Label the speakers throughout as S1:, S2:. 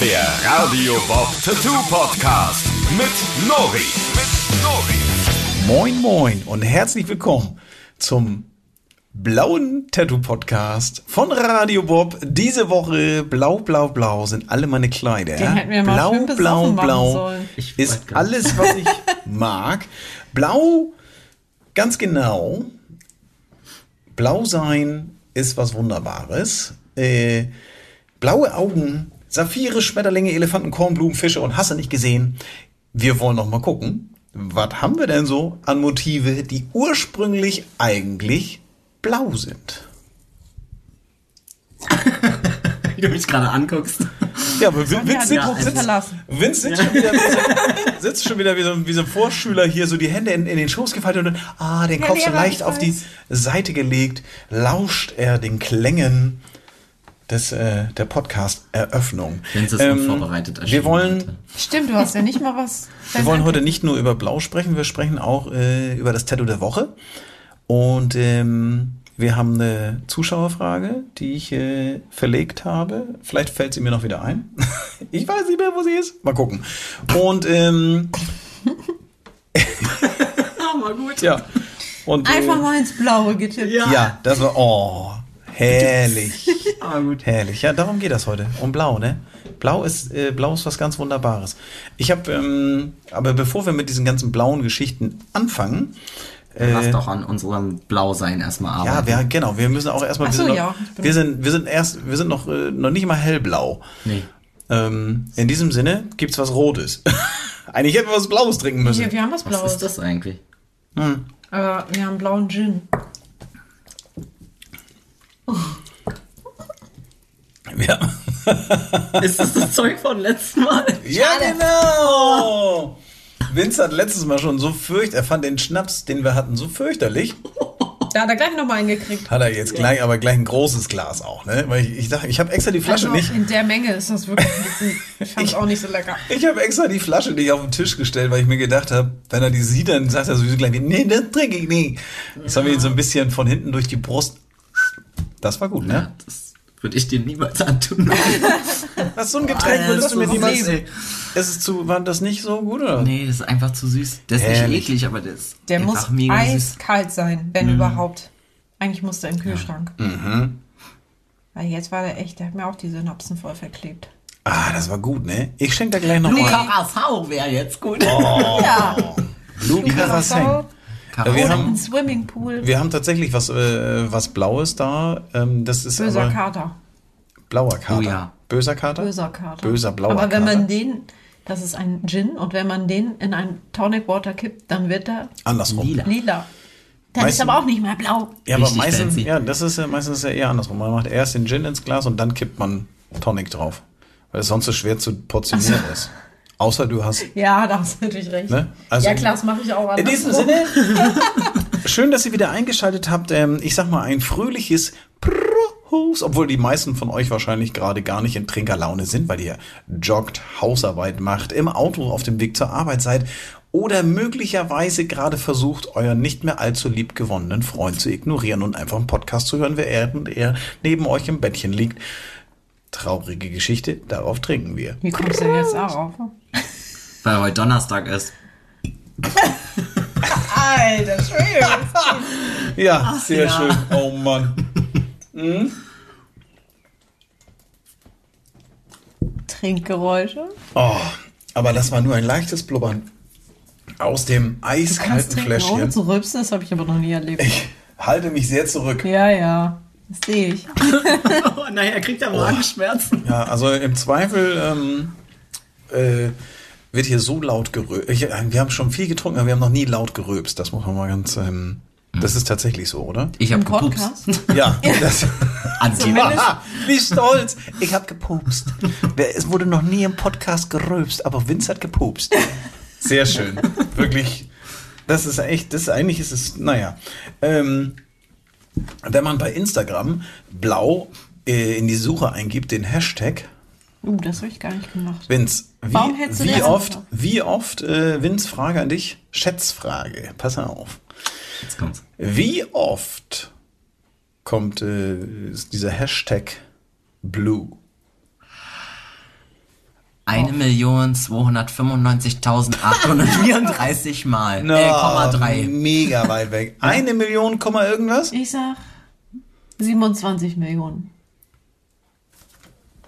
S1: Der Radio Bob Tattoo Podcast mit Nori. Mit Nori.
S2: Moin Moin und herzlich willkommen zum blauen Tattoo Podcast von Radio Bob. Diese Woche blau, blau, blau sind alle meine Kleider. Blau, blau, blau ist alles, was ich mag. Blau, ganz genau. Blau sein ist was Wunderbares. Äh, blaue Augen, Saphire, Schmetterlinge, Elefanten, Kornblumen, Fische und hast du nicht gesehen. Wir wollen noch mal gucken, was haben wir denn so an Motive, die ursprünglich eigentlich blau sind.
S3: Wie du mich gerade anguckst.
S2: Ja, aber Vince,
S4: die Gruppe
S2: sitzt. Vince sitzt schon wieder, wie so, sitzt schon wieder wie so, wie so ein Vorschüler hier, so die Hände in, in den Schoß gefaltet und dann, ah, den
S4: Ja,
S2: Kopf so leicht
S4: ich
S2: auf die. Seite gelegt, lauscht er den Klängen des, äh, der Podcast-Eröffnung.
S3: Vince ist unvorbereitet
S2: Wir
S3: erschienen
S2: wollen,
S3: heute.
S4: Stimmt, du hast ja nicht mal was.
S2: wir wollen heute nicht nur über Blau sprechen, wir sprechen auch äh, über das Tattoo der Woche. Und ähm, wir haben eine Zuschauerfrage, die ich äh, verlegt habe. Vielleicht fällt sie mir noch wieder ein. ich weiß nicht mehr, wo sie ist. Mal gucken. Und ähm,
S3: mal gut.
S2: ja. Und,
S4: Einfach
S2: äh,
S4: mal ins Blaue getippt.
S3: Ja.
S2: Ja, das war oh herrlich.
S3: Aber gut.
S2: Herrlich. Ja, darum geht das heute. Um Blau, ne? Blau ist, äh, Blau ist was ganz Wunderbares. Ich habe, ähm, aber bevor wir mit diesen ganzen blauen Geschichten anfangen, äh,
S3: Lass doch an unserem Blausein erstmal
S2: ja,
S3: arbeiten.
S2: wir, genau, wir müssen auch erstmal, wir,
S4: so,
S2: sind
S4: ja,
S2: noch, wir sind, wir sind erst, wir sind noch, äh, noch nicht mal hellblau.
S3: Nee.
S2: Ähm, in diesem Sinne gibt's was Rotes. Eigentlich hätten wir was Blaues trinken müssen.
S4: Hier, wir haben was
S3: Was
S4: Blaues.
S3: ist das eigentlich?
S4: Aber wir haben blauen Gin.
S2: Ja,
S3: Ist das das Zeug von letzten Mal?
S2: ja genau. Vince hat letztes Mal schon so fürcht, er fand den Schnaps, den wir hatten, so fürchterlich.
S4: Da hat er gleich nochmal eingekriegt.
S2: Hat er jetzt gleich, aber gleich ein großes Glas auch, ne? Weil ich, ich dachte, ich habe extra die Flasche
S4: Also
S2: nicht.
S4: in der Menge ist das wirklich ein bisschen. Ich fand's auch nicht so lecker.
S2: Ich habe extra die Flasche nicht auf den Tisch gestellt, weil ich mir gedacht habe, wenn er die sieht, dann sagt er sowieso gleich, nee, das trinke ich nicht. Das haben wir ihn so ein bisschen von hinten durch die Brust. Das war gut,
S3: Ja,
S2: ne?
S3: das würde ich dir niemals antun.
S2: Das ist so ein Getränk, würdest du mir
S3: das ist
S2: niemals.
S3: ey.
S2: Ist es zu, war das nicht so gut, oder?
S3: Nee, das ist einfach zu süß. Der ist
S2: Ehrlich?
S3: nicht eklig, aber der ist
S4: Der muss
S3: mega süß.
S4: eiskalt sein, wenn überhaupt. Eigentlich muss der im Kühlschrank. Weil jetzt war der echt, der hat mir auch die Synapsen voll verklebt.
S2: Ah, das war gut, ne? Ich schenke da gleich noch mal.
S3: Curacao wäre jetzt gut.
S4: Ja.
S2: Blue Caraseng. Ja, wir haben-
S4: ein Swimmingpool.
S2: Wir haben tatsächlich was, äh, was Blaues da. Ähm, das ist
S4: Böser
S2: aber
S4: Kater.
S2: blauer Kater.
S3: Oh ja.
S2: Böser Kater?
S4: Böser Kater.
S2: Böser blauer
S4: Aber wenn
S2: Kater.
S4: man den, das ist ein Gin, und wenn man den in ein Tonic Water kippt, dann wird er
S2: Andersrum.
S3: Lila.
S4: lila. Dann
S2: Meistens-
S4: ist aber auch nicht mehr blau.
S2: Ja, aber
S3: Richtig
S2: meistens,
S3: fancy.
S2: ja, das ist ja meistens ja eher andersrum. Man macht erst den Gin ins Glas und dann kippt man Tonic drauf. Weil es sonst so schwer zu portionieren ist. Außer du hast.
S4: Ja, da hast du natürlich recht.
S2: Ne? Also-
S4: ja, klar, das mache ich auch
S2: In diesem. Sinne, schön, dass ihr wieder eingeschaltet habt. Ähm, ich sag mal, ein fröhliches Prost, obwohl die meisten von euch wahrscheinlich gerade gar nicht in Trinkerlaune sind, weil ihr joggt, Hausarbeit macht, im Auto auf dem Weg zur Arbeit seid oder möglicherweise gerade versucht, euren nicht mehr allzu lieb gewonnenen Freund zu ignorieren und einfach einen Podcast zu hören, während er neben euch im Bettchen liegt. Traurige Geschichte, darauf trinken wir.
S4: Wie kommst du denn jetzt darauf?
S3: Weil heute Donnerstag ist.
S4: Alter, schön.
S2: Ja, sehr
S3: ja.
S2: schön. Oh Mann.
S4: Trinkgeräusche.
S2: Oh, aber das war nur ein leichtes Blubbern aus dem
S4: Du kannst
S2: eiskalten
S4: trinken ohne
S2: Fläschchen.
S4: zu rülpsen, das habe ich aber noch nie erlebt.
S2: Ich halte mich sehr zurück.
S4: Ja, ja, das sehe ich.
S3: Naja, er kriegt ja Magenschmerzen.
S2: Ja, also im Zweifel ähm, äh, wird hier so laut geröbt. Ich, äh, wir haben schon viel getrunken, aber wir haben noch nie laut geröbst. Das muss man mal ganz. Ähm, das ist tatsächlich so, oder?
S3: Ich hab
S4: Im
S3: gepupst.
S4: Podcast?
S2: Ja. Das. Aha, wie stolz. Ich habe gepupst. Es wurde noch nie im Podcast geröbst, aber Vince hat gepupst. Sehr schön. Wirklich. Das ist echt, das eigentlich ist es, naja. Ähm, wenn man bei Instagram blau äh, in die Suche eingibt, den Hashtag,
S4: Uh, das habe ich gar nicht gemacht.
S2: Vince, wie,
S4: Warum hättest du
S2: wie oft,
S4: gemacht?
S2: wie oft, äh, Vince, Frage an dich, Schätzfrage, pass auf.
S3: Jetzt kommt's.
S2: Wie oft kommt äh, dieser Hashtag Blue?
S3: 1.295.834 Mal. äh, Komma 3.
S2: Mega weit weg. Eine Million, Komma irgendwas?
S4: Ich sag 27 Millionen.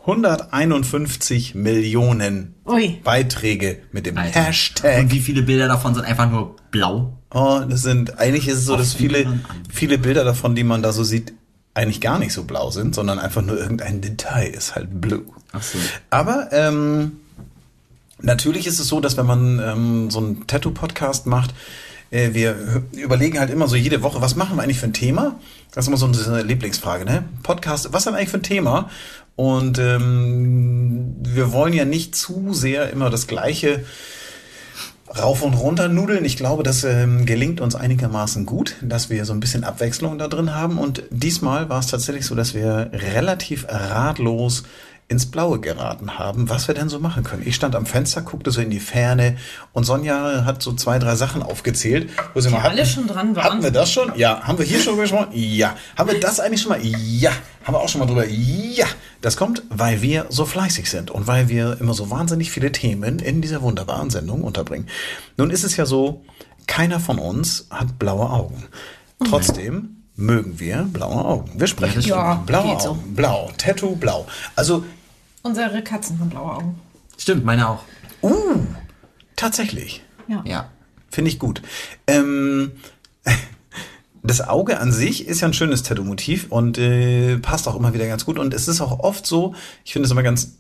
S2: 151 Millionen
S4: Ui.
S2: Beiträge mit dem
S3: Alter.
S2: Hashtag.
S3: Und wie viele Bilder davon sind einfach nur blau?
S2: Oh, das sind, eigentlich ist es so,
S3: Auf
S2: dass viele, viele Bilder davon, die man da so sieht, eigentlich gar nicht so blau sind, sondern einfach nur irgendein Detail ist halt blue.
S3: Ach so.
S2: Aber ähm, natürlich ist es so, dass wenn man ähm, so einen Tattoo-Podcast macht, äh, wir überlegen halt immer so jede Woche, was machen wir eigentlich für ein Thema? Das ist immer so eine Lieblingsfrage, ne? Podcast, was ist denn eigentlich für ein Thema? Und ähm, wir wollen ja nicht zu sehr immer das Gleiche rauf und runter nudeln. Ich glaube, das ähm, gelingt uns einigermaßen gut, dass wir so ein bisschen Abwechslung da drin haben. Und diesmal war es tatsächlich so, dass wir relativ ratlos ins Blaue geraten haben, was wir denn so machen können. Ich stand am Fenster, guckte so in die Ferne und Sonja hat so zwei, drei Sachen aufgezählt. Wo sie mal
S4: alle schon dran waren.
S2: Hatten wir das schon? Ja. Haben wir hier schon gesprochen? Ja. Haben wir das eigentlich schon mal? Ja. Haben wir auch schon mal drüber? Ja. Das kommt, weil wir so fleißig sind und weil wir immer so wahnsinnig viele Themen in dieser wunderbaren Sendung unterbringen. Nun ist es ja so, keiner von uns hat blaue Augen. Trotzdem mögen wir blaue Augen. Wir sprechen ja, blaue
S4: so.
S2: Blau, Tattoo, blau. Also
S4: Unsere Katzen haben blaue Augen.
S3: Stimmt, meine auch.
S2: tatsächlich.
S4: Ja.
S3: Ja.
S2: Finde ich gut. Ähm, das Auge an sich ist ja ein schönes Tattoo-Motiv und äh, passt auch immer wieder ganz gut. Und es ist auch oft so, ich finde es immer ganz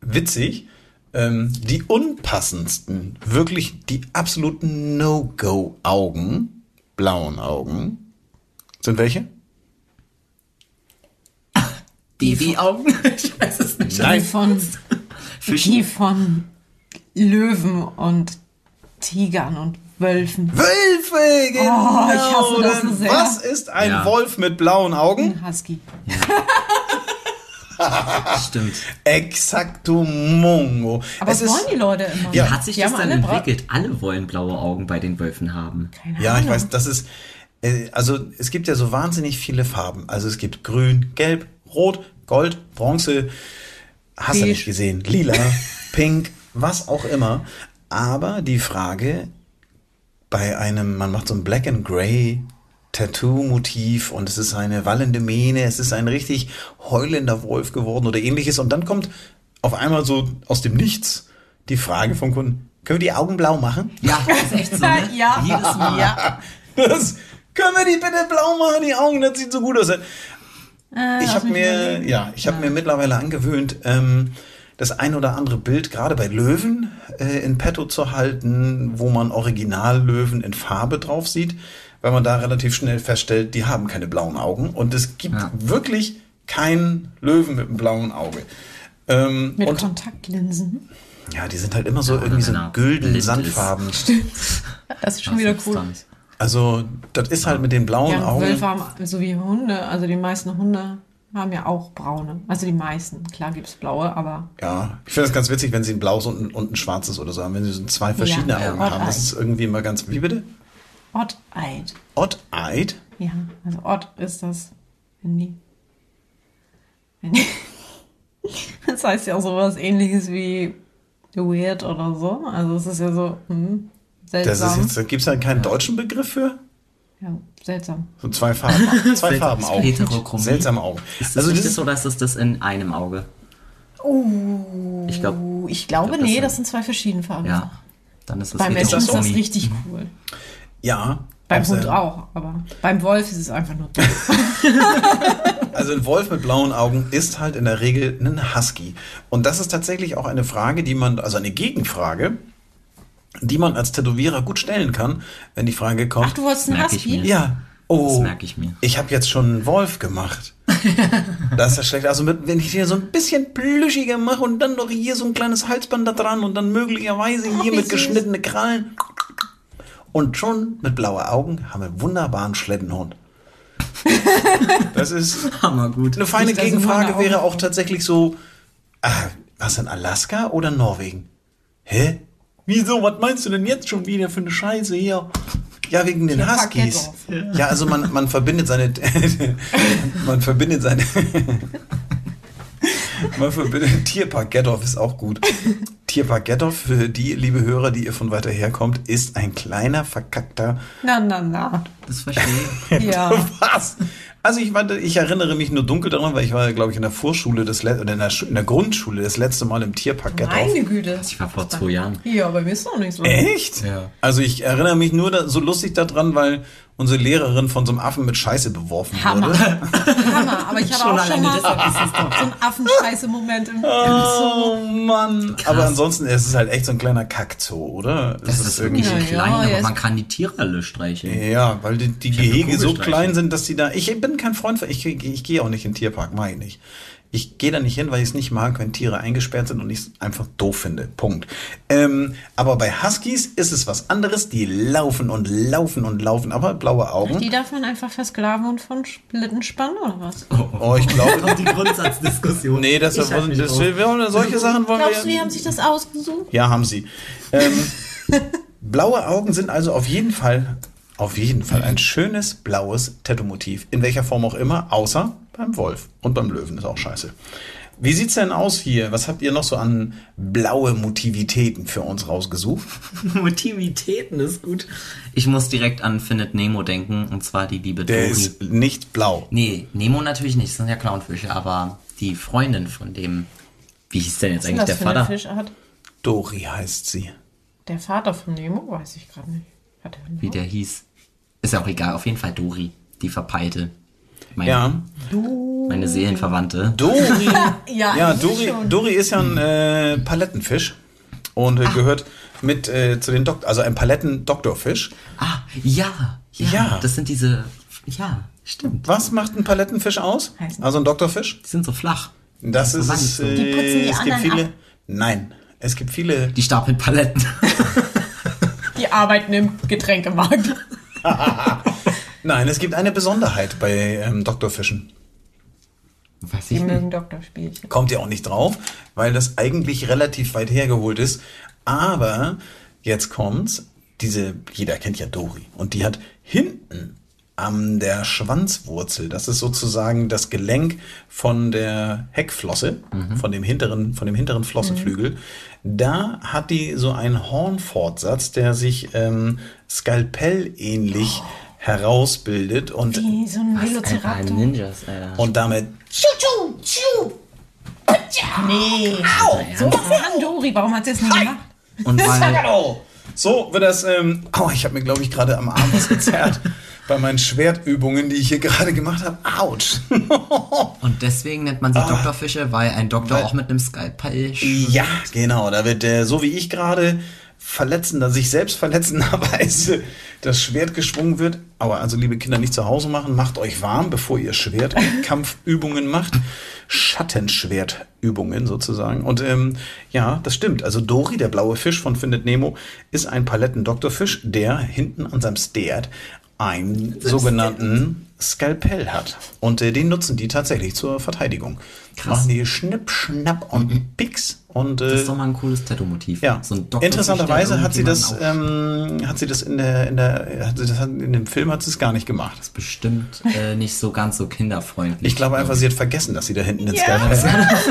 S2: witzig, ähm, die unpassendsten, wirklich die absoluten No-Go-Augen, blauen Augen, sind welche?
S3: Babyaugen? Ich weiß es nicht.
S4: Die von, die von Löwen und Tigern und Wölfen.
S2: Wölfe, genau.
S4: Oh, ich hasse das so sehr.
S2: Was ist ein
S3: Ja.
S2: Wolf mit blauen Augen?
S4: Ein Husky.
S3: Stimmt.
S2: Exacto Mongo.
S4: Aber
S2: es
S4: das
S2: ist,
S4: wollen die Leute immer.
S2: Ja.
S3: Wie hat sich
S4: Die
S3: das dann
S4: alle bra-
S3: entwickelt? Alle wollen blaue Augen bei den Wölfen haben.
S4: Keine
S2: Ja, ich
S4: Ahnung.
S2: weiß, das ist, äh, also es gibt ja so wahnsinnig viele Farben. Also es gibt grün, gelb, rot, gold, bronze, hast du nicht gesehen, lila, pink, was auch immer. Aber die Frage bei einem, man macht so ein Black and Grey Tattoo-Motiv und es ist eine wallende Mähne, es ist ein richtig heulender Wolf geworden oder ähnliches und dann kommt auf einmal so aus dem Nichts die Frage vom Kunden, können wir die Augen blau machen?
S3: Ja, das ist echt so. Ne?
S4: Ja.
S3: Jedes Mal.
S4: Ja.
S2: Das, können wir die bitte blau machen, die Augen, das sieht so gut aus.
S4: Äh,
S2: Ich habe mir, ja, ich habe mir mittlerweile angewöhnt, ähm, das ein oder andere Bild gerade bei Löwen äh, in petto zu halten, wo man Originallöwen in Farbe drauf sieht, weil man da relativ schnell feststellt, die haben keine blauen Augen und es gibt
S3: Ja.
S2: wirklich keinen Löwen mit einem blauen Auge. Ähm,
S4: Mit
S2: und
S4: Kontaktlinsen.
S2: ja, die sind halt immer so
S3: Ja,
S2: irgendwie so
S3: wenn er
S2: gülden. Sandfarben.
S4: Das ist schon wieder cool.
S3: Substanz.
S2: Also das ist halt mit den blauen
S4: Ja,
S2: Augen.
S4: Wölfe haben, so wie Hunde, also die meisten Hunde haben ja auch braune. Also die meisten. Klar gibt's blaue, aber
S2: Ja, ich finde das ganz witzig, wenn sie ein blaues und ein, und ein schwarzes oder so haben, wenn sie so zwei verschiedene
S4: Ja,
S2: Augen haben. Das ist irgendwie immer ganz, wie bitte?
S4: Odd-eyed.
S2: Odd-eyed?
S4: Ja, also Odd ist das, wenn die. Wenn die das heißt ja auch sowas ähnliches wie weird oder so. Also es ist ja so hm,
S2: Das ist
S4: seltsam.
S2: jetzt, da gibt es ja keinen deutschen Begriff für?
S4: ja, seltsam.
S2: So zwei Farben, zwei Farben Augen.
S3: Heterochromie.
S2: Seltsame Augen.
S3: Ist das
S2: Also
S3: also
S2: das
S3: das
S2: ist,
S3: oder ist das das in einem Auge?
S4: Oh,
S3: Ich glaub-
S4: ich glaube,
S3: glaub, das
S4: nee,
S3: sind-
S4: das sind zwei verschiedene Farben.
S3: Ja. Dann ist das
S4: Beim Menschen ist das richtig cool.
S2: ja.
S4: Beim
S2: auch
S4: Hund auch, aber beim Wolf ist es einfach nur doof.
S2: Also ein Wolf mit blauen Augen ist halt in der Regel ein Husky. Und das ist tatsächlich auch eine Frage, die man, also eine Gegenfrage, die man als Tätowierer gut stellen kann, wenn die Frage kommt.
S4: Ach, du wolltest einen Husky?
S2: Ja. Oh,
S3: Das merke ich mir.
S2: Ich habe jetzt schon einen Wolf gemacht. Das ist ja schlecht. Also mit, wenn ich hier so ein bisschen plüschiger mache und dann noch hier so ein kleines Halsband da dran und dann möglicherweise
S4: Oh,
S2: hier mit
S4: süß.
S2: geschnittene Krallen. Und schon mit blauen Augen haben wir einen wunderbaren Schleddenhund. Das ist
S3: Hammer gut.
S2: eine feine Gegenfrage wäre auch tatsächlich so, ah, was in Alaska oder Norwegen? Hä? Wieso? Was meinst du denn jetzt schon wieder für eine Scheiße hier? Ja, wegen den Huskies. Ja, also man, man verbindet seine, man verbindet seine, Mal für bitte. Tierpark Gethoff ist auch gut. Tierpark Gethoff, für die, liebe Hörer, die ihr von weiter her kommt, ist ein kleiner, verkackter.
S4: Na, na, na.
S3: Das verstehe ich.
S4: Ja.
S2: Was? Also ich, warte, ich erinnere mich nur dunkel daran, weil ich war, glaube ich, in der Vorschule des Le oder in der, Schu- in der Grundschule das letzte Mal im Tierpark.
S4: Meine Güte.
S3: Ich war vor zwei Jahren.
S4: Ja, bei mir ist auch nicht so.
S2: Echt?
S3: Ja.
S2: Also ich erinnere mich nur da, so lustig daran, weil unsere Lehrerin von so einem Affen mit Scheiße beworfen
S4: Hammer.
S2: wurde.
S4: Hammer. Aber ich hatte
S3: Schon
S4: auch schon mal
S3: ist
S4: so einen Affenscheiße-Moment im, im Zoo.
S2: Oh Mann. Aber ansonsten, es ist halt echt so ein kleiner Kackzoo, oder? Es
S3: Das ist irgendwie
S4: Ja, ja,
S3: klein, aber man kann die Tiere alle streicheln.
S2: Ja, weil die, die Gehege so klein sind, dass die da. Ich bin kein Freund von. Ich, ich gehe auch nicht in den Tierpark, mach ich nicht. Ich gehe da nicht hin, weil ich es nicht mag, wenn Tiere eingesperrt sind und ich es einfach doof finde. Punkt. Ähm, aber bei Huskies ist es was anderes. Die laufen und laufen und laufen, aber blaue Augen.
S4: Die darf man einfach versklaven und von Schlitten spannen oder was?
S2: Oh, ich glaube.
S3: Die Grundsatzdiskussion.
S2: Nee, das, das, wir wollen, solche Sachen wollen
S4: Glaubst du,
S2: wir.
S4: die haben sich das ausgesucht?
S2: Ja, haben sie. Ähm, blaue Augen sind also auf jeden Fall, auf jeden Fall ein schönes blaues Tattoo-Motiv. In welcher Form auch immer, außer beim Wolf. Und beim Löwen ist auch scheiße. Wie sieht's denn aus hier? Was habt ihr noch so an blaue Motivitäten für uns rausgesucht?
S3: Motivitäten ist gut. Ich muss direkt an Findet Nemo denken, und zwar die liebe
S2: Der
S3: Dory.
S2: ist nicht blau.
S3: Nee, Nemo natürlich nicht, das sind ja Clownfische, aber die Freundin von dem, wie hieß denn jetzt
S4: Was
S3: eigentlich
S4: das
S3: der
S4: für eine
S3: Vater?
S4: Fischart?
S2: Dori heißt sie.
S4: Der Vater von Nemo? Weiß ich gerade nicht. Er
S3: Wie der hieß. Ist ja auch egal, auf jeden Fall Dory, die Verpeilte. Meine,
S2: Ja.
S3: meine Seelenverwandte.
S2: Dori.
S4: Ja,
S2: Ja, Dori,
S4: schon.
S2: Dori ist ja ein äh, Palettenfisch und äh, gehört mit äh, zu den Doktor, also ein Paletten-Doktorfisch.
S3: Ah, ja, ja,
S2: Ja.
S3: Das sind diese, ja, stimmt.
S2: Was macht ein Palettenfisch aus? Also ein Doktorfisch?
S3: Die sind so flach.
S2: Das ist es.
S3: Verwandt
S4: Die putzen die
S2: Äh, es gibt
S4: anderen
S2: viele.
S4: ab.
S2: Nein, es gibt viele.
S3: Die stapeln Paletten.
S4: Die arbeiten im Getränkemarkt.
S2: Nein, es gibt eine Besonderheit bei ähm, Doktorfischen.
S3: Weiß
S4: Die
S3: ich
S4: mögen Doktorspielchen.
S2: Kommt ihr auch nicht drauf, weil das eigentlich relativ weit hergeholt ist. Aber jetzt kommt's. Diese, jeder kennt ja Dori. Und die hat hinten an der Schwanzwurzel, das ist sozusagen das Gelenk von der Heckflosse, von dem hinteren, von dem hinteren Flossenflügel. Da hat die so einen Hornfortsatz, der sich ähm, Skalpell-ähnlich herausbildet und,
S4: Wie so ein Velociraptor.
S3: Ninjas, Alter.
S2: und damit
S4: Nee. Au! So was kann Dori. Warum hat sie es nie gemacht?
S3: Und weil,
S2: So wird das. Ähm, oh, ich habe mir, glaube ich, gerade am Arm was gezerrt. bei meinen Schwertübungen, die ich hier gerade gemacht habe. Autsch.
S3: und deswegen nennt man sie Doktorfische, weil ein Doktor
S2: Ah. Weil-
S3: auch mit einem Skalpell
S2: ja, genau. Da wird äh, so wie ich gerade verletzender, sich selbst verletzenderweise das Schwert geschwungen wird. Aber also, liebe Kinder, nicht zu Hause machen. Macht euch warm, bevor ihr Schwertkampfübungen macht. Schattenschwertübungen sozusagen. Und ähm, ja, das stimmt. Also Dori, der blaue Fisch von Findet Nemo, ist ein Paletten-Doktorfisch, der hinten an seinem Stert einen sogenannten Skalpell hat. Und äh, den nutzen die tatsächlich zur Verteidigung.
S3: Krass.
S2: Machen die Schnipp, Schnapp und Pix. Und äh,
S3: Das ist doch mal ein cooles Tattoo-Motiv.
S2: ja,
S3: So
S2: interessanterweise hat sie das, ähm, hat sie das in der, in der, hat sie das in dem Film hat sie es gar nicht gemacht.
S3: auch- bestimmt äh, nicht so ganz so kinderfreundlich.
S2: Ich glaube einfach, sie hat vergessen, dass sie da hinten den
S4: Ja.
S2: Skalpell hat.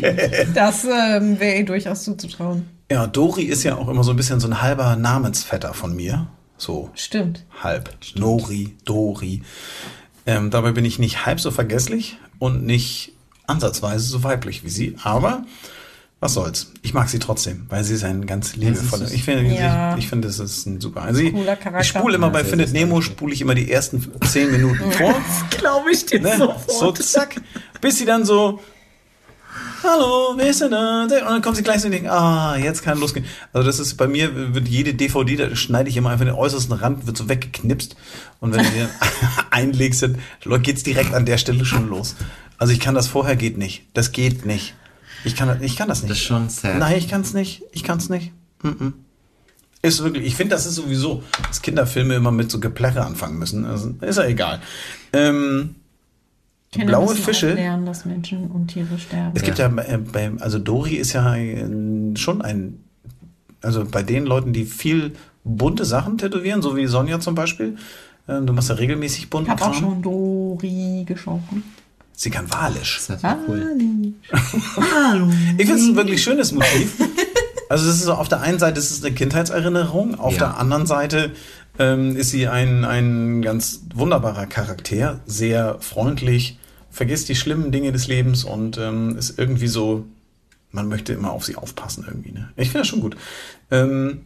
S4: Das ähm, wäre ihr durchaus zuzutrauen.
S2: Ja, Dori ist ja auch immer so ein bisschen so ein halber Namensvetter von mir. So
S4: Stimmt.
S2: halb. Nori, Dori. Ähm, dabei bin ich nicht halb so vergesslich und nicht ansatzweise so weiblich wie sie. Aber was soll's. Ich mag sie trotzdem, weil sie ist ein ganz liebevoller. Ich finde,
S4: Ja.
S2: ich, ich finde, das ist ein super. Also ich, ich spule immer
S3: Ja,
S2: bei Findet Nemo, spule ich immer die ersten zehn Minuten vor.
S3: glaube ich dir
S2: Ne? So zack, bis sie dann so, hallo, wer ist denn da? Und dann kommt sie gleich so und denkt, ah, jetzt kann losgehen. Also das ist bei mir, wird jede DVD, da schneide ich immer einfach den äußersten Rand, wird so weggeknipst. Und wenn du den einlegst, dann geht's direkt an der Stelle schon los. Also ich kann das vorher, geht nicht. Das geht nicht. Ich kann, ich kann das nicht.
S3: Das ist schon sad.
S2: Nein, ich kann's nicht. Ich kann's nicht. Mm -mm. Ist wirklich, ich finde, das ist sowieso, dass Kinderfilme immer mit so Geplärre anfangen müssen. Also, ist ja egal. Ähm,
S4: Kinder
S2: blaue Fische.
S4: auch lernen, dass Menschen und Tiere sterben.
S2: Es gibt ja bei, bei, also Dori ist ja schon ein, also bei den Leuten, die viel bunte Sachen tätowieren, so wie Sonja zum Beispiel. ähm, Du machst ja regelmäßig
S4: Ich
S2: bunten
S4: habe auch schon Dori geschaut.
S2: Sie kann Walisch.
S3: Das cool.
S2: Ich finde es ein wirklich schönes Motiv. Also das ist so, auf der einen Seite ist es eine Kindheitserinnerung, auf
S3: Ja.
S2: der anderen Seite ähm, ist sie ein, ein ganz wunderbarer Charakter, sehr freundlich, vergisst die schlimmen Dinge des Lebens und ähm, ist irgendwie so, man möchte immer auf sie aufpassen irgendwie. Ne? Ich finde das schon gut. Ähm,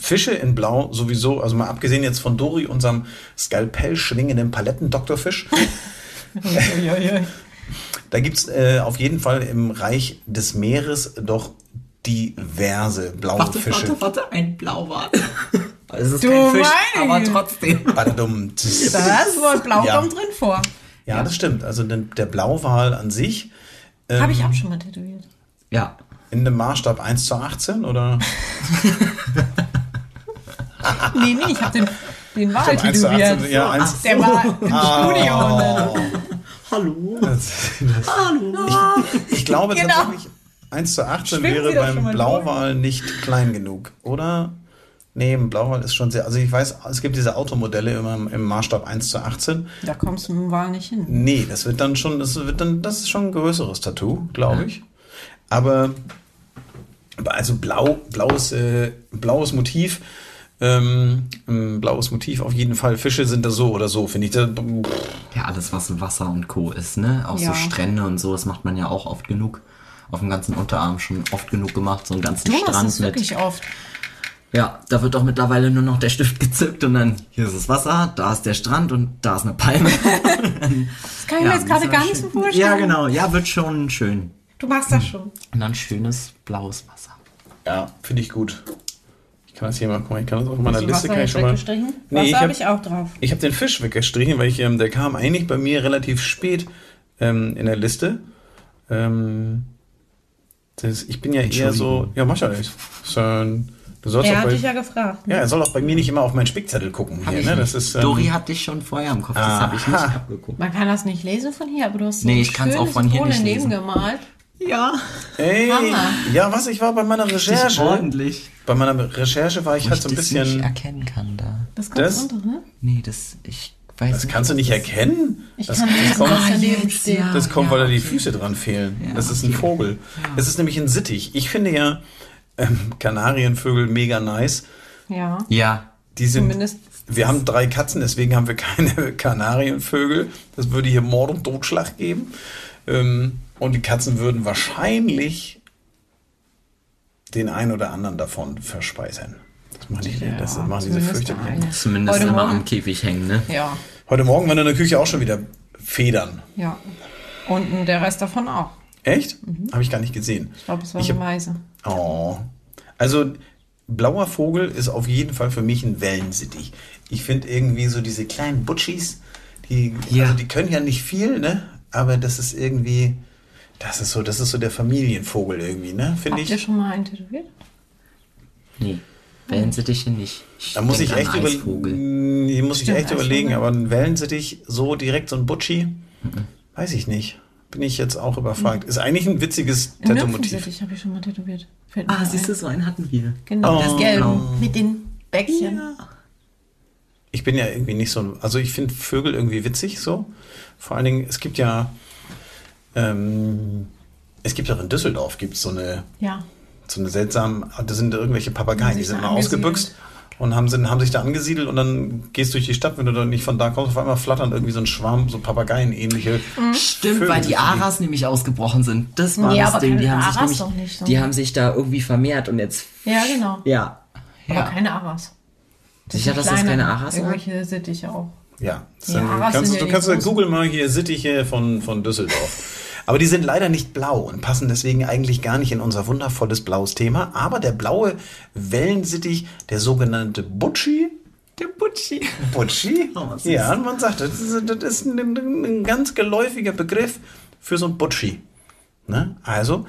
S2: Fische in Blau sowieso, also mal abgesehen jetzt von Dori, unserem Skalpell schwingenden Paletten-Doktorfisch. Da gibt's äh, auf jeden Fall im Reich des Meeres doch diverse blaue
S3: Warte,
S2: Fische.
S3: warte, warte, ein Blauwal. Es ist
S4: Du
S3: kein Fisch,
S4: meine
S3: aber trotzdem.
S2: Badadum, tss.
S4: Das Wort Blau
S2: Ja.
S4: kommt drin vor.
S2: Ja, das stimmt. Also den, der Blauwal an sich ähm,
S4: Habe ich auch schon mal tätowiert.
S3: Ja.
S2: in dem Maßstab 1 zu 18 oder?
S4: Nee, nee, ich habe den, den Wal
S2: 1 zu 18,
S4: tätowiert.
S2: ja, 1
S4: Der war im Studio. Ne?
S3: Hallo.
S2: das, ich, ich glaube
S4: Genau.
S2: tatsächlich, 1 zu 18
S4: Schwimmen
S2: wäre beim Blauwal nicht klein genug, oder? Nee, ein Blauwal ist schon sehr, also ich weiß, es gibt diese Automodelle immer im, im Maßstab 1 zu 18.
S4: Da kommst du mit dem Wal nicht hin.
S2: Nee, das wird dann schon, das wird dann, das ist schon ein größeres Tattoo, glaube ich. Aber also blau, blaues, äh, blaues Motiv, ähm, ein blaues Motiv auf jeden Fall. Fische sind da so oder so, finde ich. Da,
S3: Ja, alles was Wasser und Co. ist, ne? Auch
S4: Ja.
S3: so Strände und so, das macht man ja auch oft genug. Auf dem ganzen Unterarm schon oft genug gemacht, so einen ganzen
S4: Du machst
S3: Strand
S4: das
S3: mit.
S4: wirklich oft.
S3: Ja, da wird doch mittlerweile nur noch der Stift gezückt und dann hier ist das Wasser, da ist der Strand und da ist eine Palme.
S4: Das kann ich mir jetzt gerade gar nicht so vorstellen.
S3: Ja, genau. Ja, wird schon schön.
S4: Du machst das schon.
S3: Und dann schönes blaues Wasser.
S2: ja, finde ich gut. Ich kann das hier mal, guck mal, ich kann das auf meiner Liste kann ich schon mal. Nee,
S4: Wasser
S2: ich
S4: habe
S2: habe
S4: ich auch drauf.
S2: ich hab den Fisch weggestrichen, weil ich, ähm, der kam eigentlich bei mir relativ spät ähm, in der Liste. Ähm, das, ich bin ja eher so, ja, mach ja nichts. Schön. Du sollst
S4: Er
S2: auch
S4: hat
S2: bei,
S4: dich ja gefragt.
S2: Ja, er soll auch bei mir nicht immer auf meinen Spickzettel gucken. Hier, ne?
S3: nicht.
S2: Das ist, ähm,
S3: Dori hat dich schon vorher im Kopf, das habe ich nicht abgeguckt.
S4: Man kann das nicht lesen von hier, aber du hast so
S3: Nee,
S4: ein
S3: ich kann's auch
S4: schönes
S3: von hier nicht lesen.
S4: gemalt.
S3: Ja,
S2: Ey,
S4: Hammer.
S2: ja, was? Ich war bei meiner Recherche.
S3: ordentlich.
S2: Bei meiner Recherche war ich halt so ein
S3: das nicht
S2: bisschen.
S3: erkennen kann da.
S4: Das ganz
S2: Das-
S4: untere, ne?
S3: Nee, das, ich weiß
S2: Das kannst du nicht erkennen.
S4: Ich
S2: das,
S4: kann
S2: das kommt,
S4: daneben
S3: jetzt, ja.
S2: das kommt weil da die
S3: okay.
S2: Füße dran fehlen.
S3: Ja,
S2: das ist ein
S3: okay.
S2: Vogel. Es ist nämlich ein Sittich. Ich finde ja ähm, Kanarienvögel mega nice.
S4: Ja.
S3: Ja,
S2: Die sind.
S4: Zumindest-
S2: Wir haben drei Katzen, deswegen haben wir keine Kanarienvögel. Das würde hier Mord und Totschlag geben. Ähm, und die Katzen würden wahrscheinlich den einen oder anderen davon verspeisen. Das machen die,
S4: Ja,
S2: das machen diese
S4: eine.
S3: zumindest
S4: Heute
S3: immer
S4: Morgen-
S3: am Käfig hängen, ne?
S4: Ja,
S2: Heute Morgen waren in der Küche auch schon wieder Federn.
S4: ja. Und der Rest davon auch.
S2: Echt? Habe ich gar nicht gesehen.
S4: Ich glaube, es war
S2: Ich
S4: eine
S2: hab-
S4: Meise.
S2: Oh. Also, blauer Vogel ist auf jeden Fall für mich ein Wellensittich. Ich finde irgendwie so diese kleinen Butchis, die,
S3: Ja.
S2: also die können ja nicht viel, ne? Aber das ist irgendwie, das ist so, das ist so der Familienvogel irgendwie, ne? Finde
S4: Habt ihr
S2: ich.
S4: schon mal einen tätowiert?
S3: Nee, Wellensittiche nicht. Ich
S2: Da muss ich echt
S3: an
S2: über, muss ich echt überlegen, aber ein Wellensittich, so direkt so ein Butchi, weiß ich nicht. Bin ich jetzt auch überfragt. Ist eigentlich ein witziges
S4: Ein
S2: Tattoo-Motiv.
S4: Nymphensittich habe ich schon mal tätowiert. Fällt
S3: Ah, siehst du, so einen hatten wir.
S4: Genau,
S2: Oh.
S4: das Gelbe mit den Bäckchen.
S2: Ich bin ja irgendwie nicht so, ein- also ich finde Vögel irgendwie witzig so. Vor allen Dingen, es gibt ja, ähm, es gibt auch in Düsseldorf gibt so eine,
S4: Ja.
S2: so eine seltsame, das sind irgendwelche Papageien, die sind
S4: da
S2: mal ausgebüxt. Und haben, sind, haben sich da angesiedelt und dann gehst du durch die Stadt, wenn du dann nicht von da kommst, auf einmal flattern irgendwie so ein Schwarm, so Papageien-ähnliche.
S3: Stimmt,
S2: Vögel
S3: weil die. Aras nämlich ausgebrochen sind. Das war
S4: Nee,
S3: das
S4: aber
S3: Ding.
S4: keine
S3: Die haben sich
S4: Aras
S3: nämlich,
S4: doch nicht so.
S3: die haben sich da irgendwie vermehrt und jetzt,
S4: Ja, genau.
S3: ja.
S4: Aber
S3: ja.
S4: keine Aras. Das
S3: Sicher,
S4: sind
S3: dass das keine Aras waren?
S4: Irgendwelche Sittiche auch.
S2: Ja,
S4: Ja,
S2: sind,
S4: Aras
S2: kannst,
S4: sind ja
S2: du
S4: die
S2: kannst
S4: großen.
S2: google mal hier Sittiche von, von Düsseldorf. Aber die sind leider nicht blau und passen deswegen eigentlich gar nicht in unser wundervolles blaues Thema. Aber der blaue Wellensittich, der sogenannte Butschi,
S3: Der Butschi.
S2: Butschi,
S3: Oh,
S2: ja, man sagt, das ist, das ist ein, ein ganz geläufiger Begriff für so ein Butschi. Ne? Also,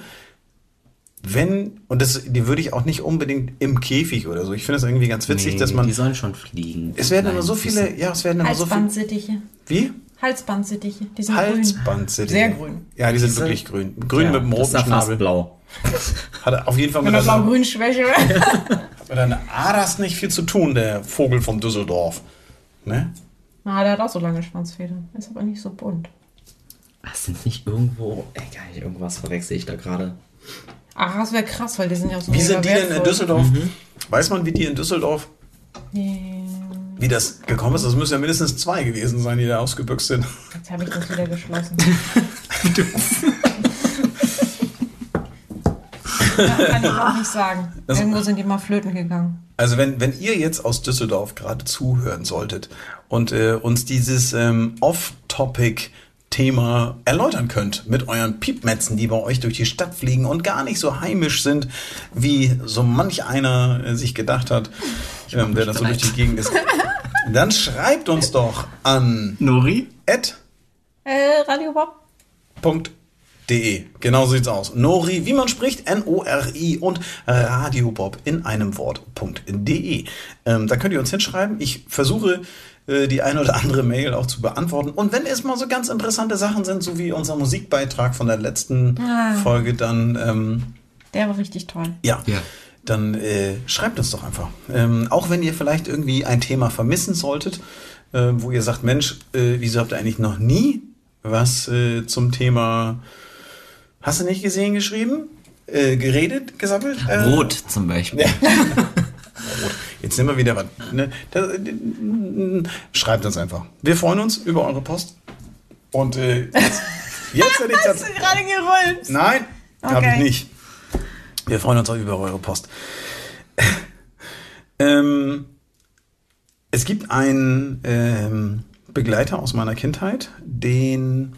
S2: wenn, und das, die würde ich auch nicht unbedingt im Käfig oder so. Ich finde es irgendwie ganz witzig,
S3: Nee,
S2: dass man.
S3: Die sollen schon fliegen.
S2: Es werden immer so viele, ja, es werden immer so viele.
S4: Halsbandsittiche.
S2: Wie?
S4: Halsbandsittiche. Die sind grün.
S2: Halsbandsittiche.
S4: Sehr grün.
S2: Ja, die sind
S3: Diese-
S2: wirklich grün. Grün
S3: Ja,
S2: mit
S3: ist
S2: roten Schnabel.
S3: blau.
S2: Hat er auf jeden Fall mit
S4: Mit
S2: einer,
S4: Blau-Grün-Schwäche.
S2: mit einer Aras nicht viel zu tun, der Vogel von Düsseldorf. Ne?
S4: Na, der hat auch so lange Schwanzfedern. Ist aber nicht so bunt.
S3: Das sind nicht irgendwo. Egal, irgendwas verwechsel ich da gerade.
S4: Ach, das wäre krass, weil die sind ja so
S2: Wie sind die denn in. Düsseldorf? Weiß man, wie die in Düsseldorf, wie das gekommen ist? Das müssen ja mindestens zwei gewesen sein, die da ausgebüxt sind.
S4: Jetzt habe ich das wieder geschlossen. ja, kann ich auch nicht sagen.
S2: Das-
S4: Irgendwo sind die mal flöten gegangen.
S2: Also wenn, wenn ihr jetzt aus Düsseldorf gerade zuhören solltet und äh, uns dieses ähm, Off-Topic-Thema erläutern könnt mit euren Piepmetzen, die bei euch durch die Stadt fliegen und gar nicht so heimisch sind, wie so manch einer äh, sich gedacht hat, ähm, der das so durch die Gegend ist, dann schreibt uns doch an
S3: Nori?
S2: ed
S4: Äh, Radio Bob?
S2: De. Genau so sieht's aus. Nori, wie man spricht, N-O-R-I und Radiobob in einem Wort.de. Ähm, da könnt ihr uns hinschreiben. Ich versuche, die eine oder andere Mail auch zu beantworten. Und wenn es mal so ganz interessante Sachen sind, so wie unser Musikbeitrag von der letzten
S4: Ah.
S2: Folge, dann, ähm,
S4: Der war richtig toll.
S2: ja.
S3: Ja.
S2: Dann äh, schreibt uns doch einfach. Ähm, auch wenn ihr vielleicht irgendwie ein Thema vermissen solltet, äh, wo ihr sagt, Mensch, äh, wieso habt ihr eigentlich noch nie was äh, zum Thema Hast du nicht gesehen geschrieben? Äh, geredet, gesammelt? Äh,
S3: Rot zum Beispiel.
S2: Ja. Rot. Jetzt nehmen wir wieder was. Ne? Das, schreibt uns einfach. Wir freuen uns über eure Post. Und äh, jetzt, jetzt hätte ich das.
S4: Hast du gerade gerollt?
S2: Nein, habe
S4: Okay.
S2: ich nicht. Wir freuen uns auch über eure Post. ähm, es gibt einen ähm, Begleiter aus meiner Kindheit, den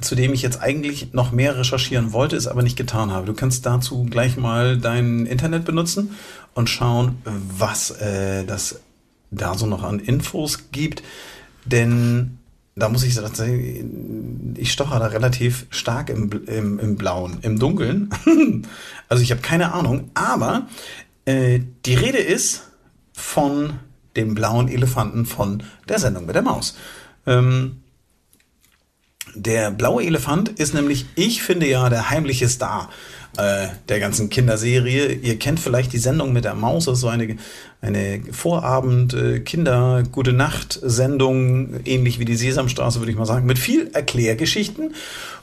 S2: zu dem ich jetzt eigentlich noch mehr recherchieren wollte, es aber nicht getan habe. Du kannst dazu gleich mal dein Internet benutzen und schauen, was äh, das da so noch an Infos gibt. Denn da muss ich sagen, ich stocher da relativ stark im, im, im Blauen, im Dunkeln. also ich habe keine Ahnung, aber äh, die Rede ist von dem blauen Elefanten von der Sendung mit der Maus. Ähm, der blaue Elefant ist nämlich, ich finde ja, der heimliche Star äh, der ganzen Kinderserie. Ihr kennt vielleicht die Sendung mit der Maus, das ist so eine, eine Vorabend äh, ähnlich wie die Sesamstraße, würde ich mal sagen, mit viel Erklärgeschichten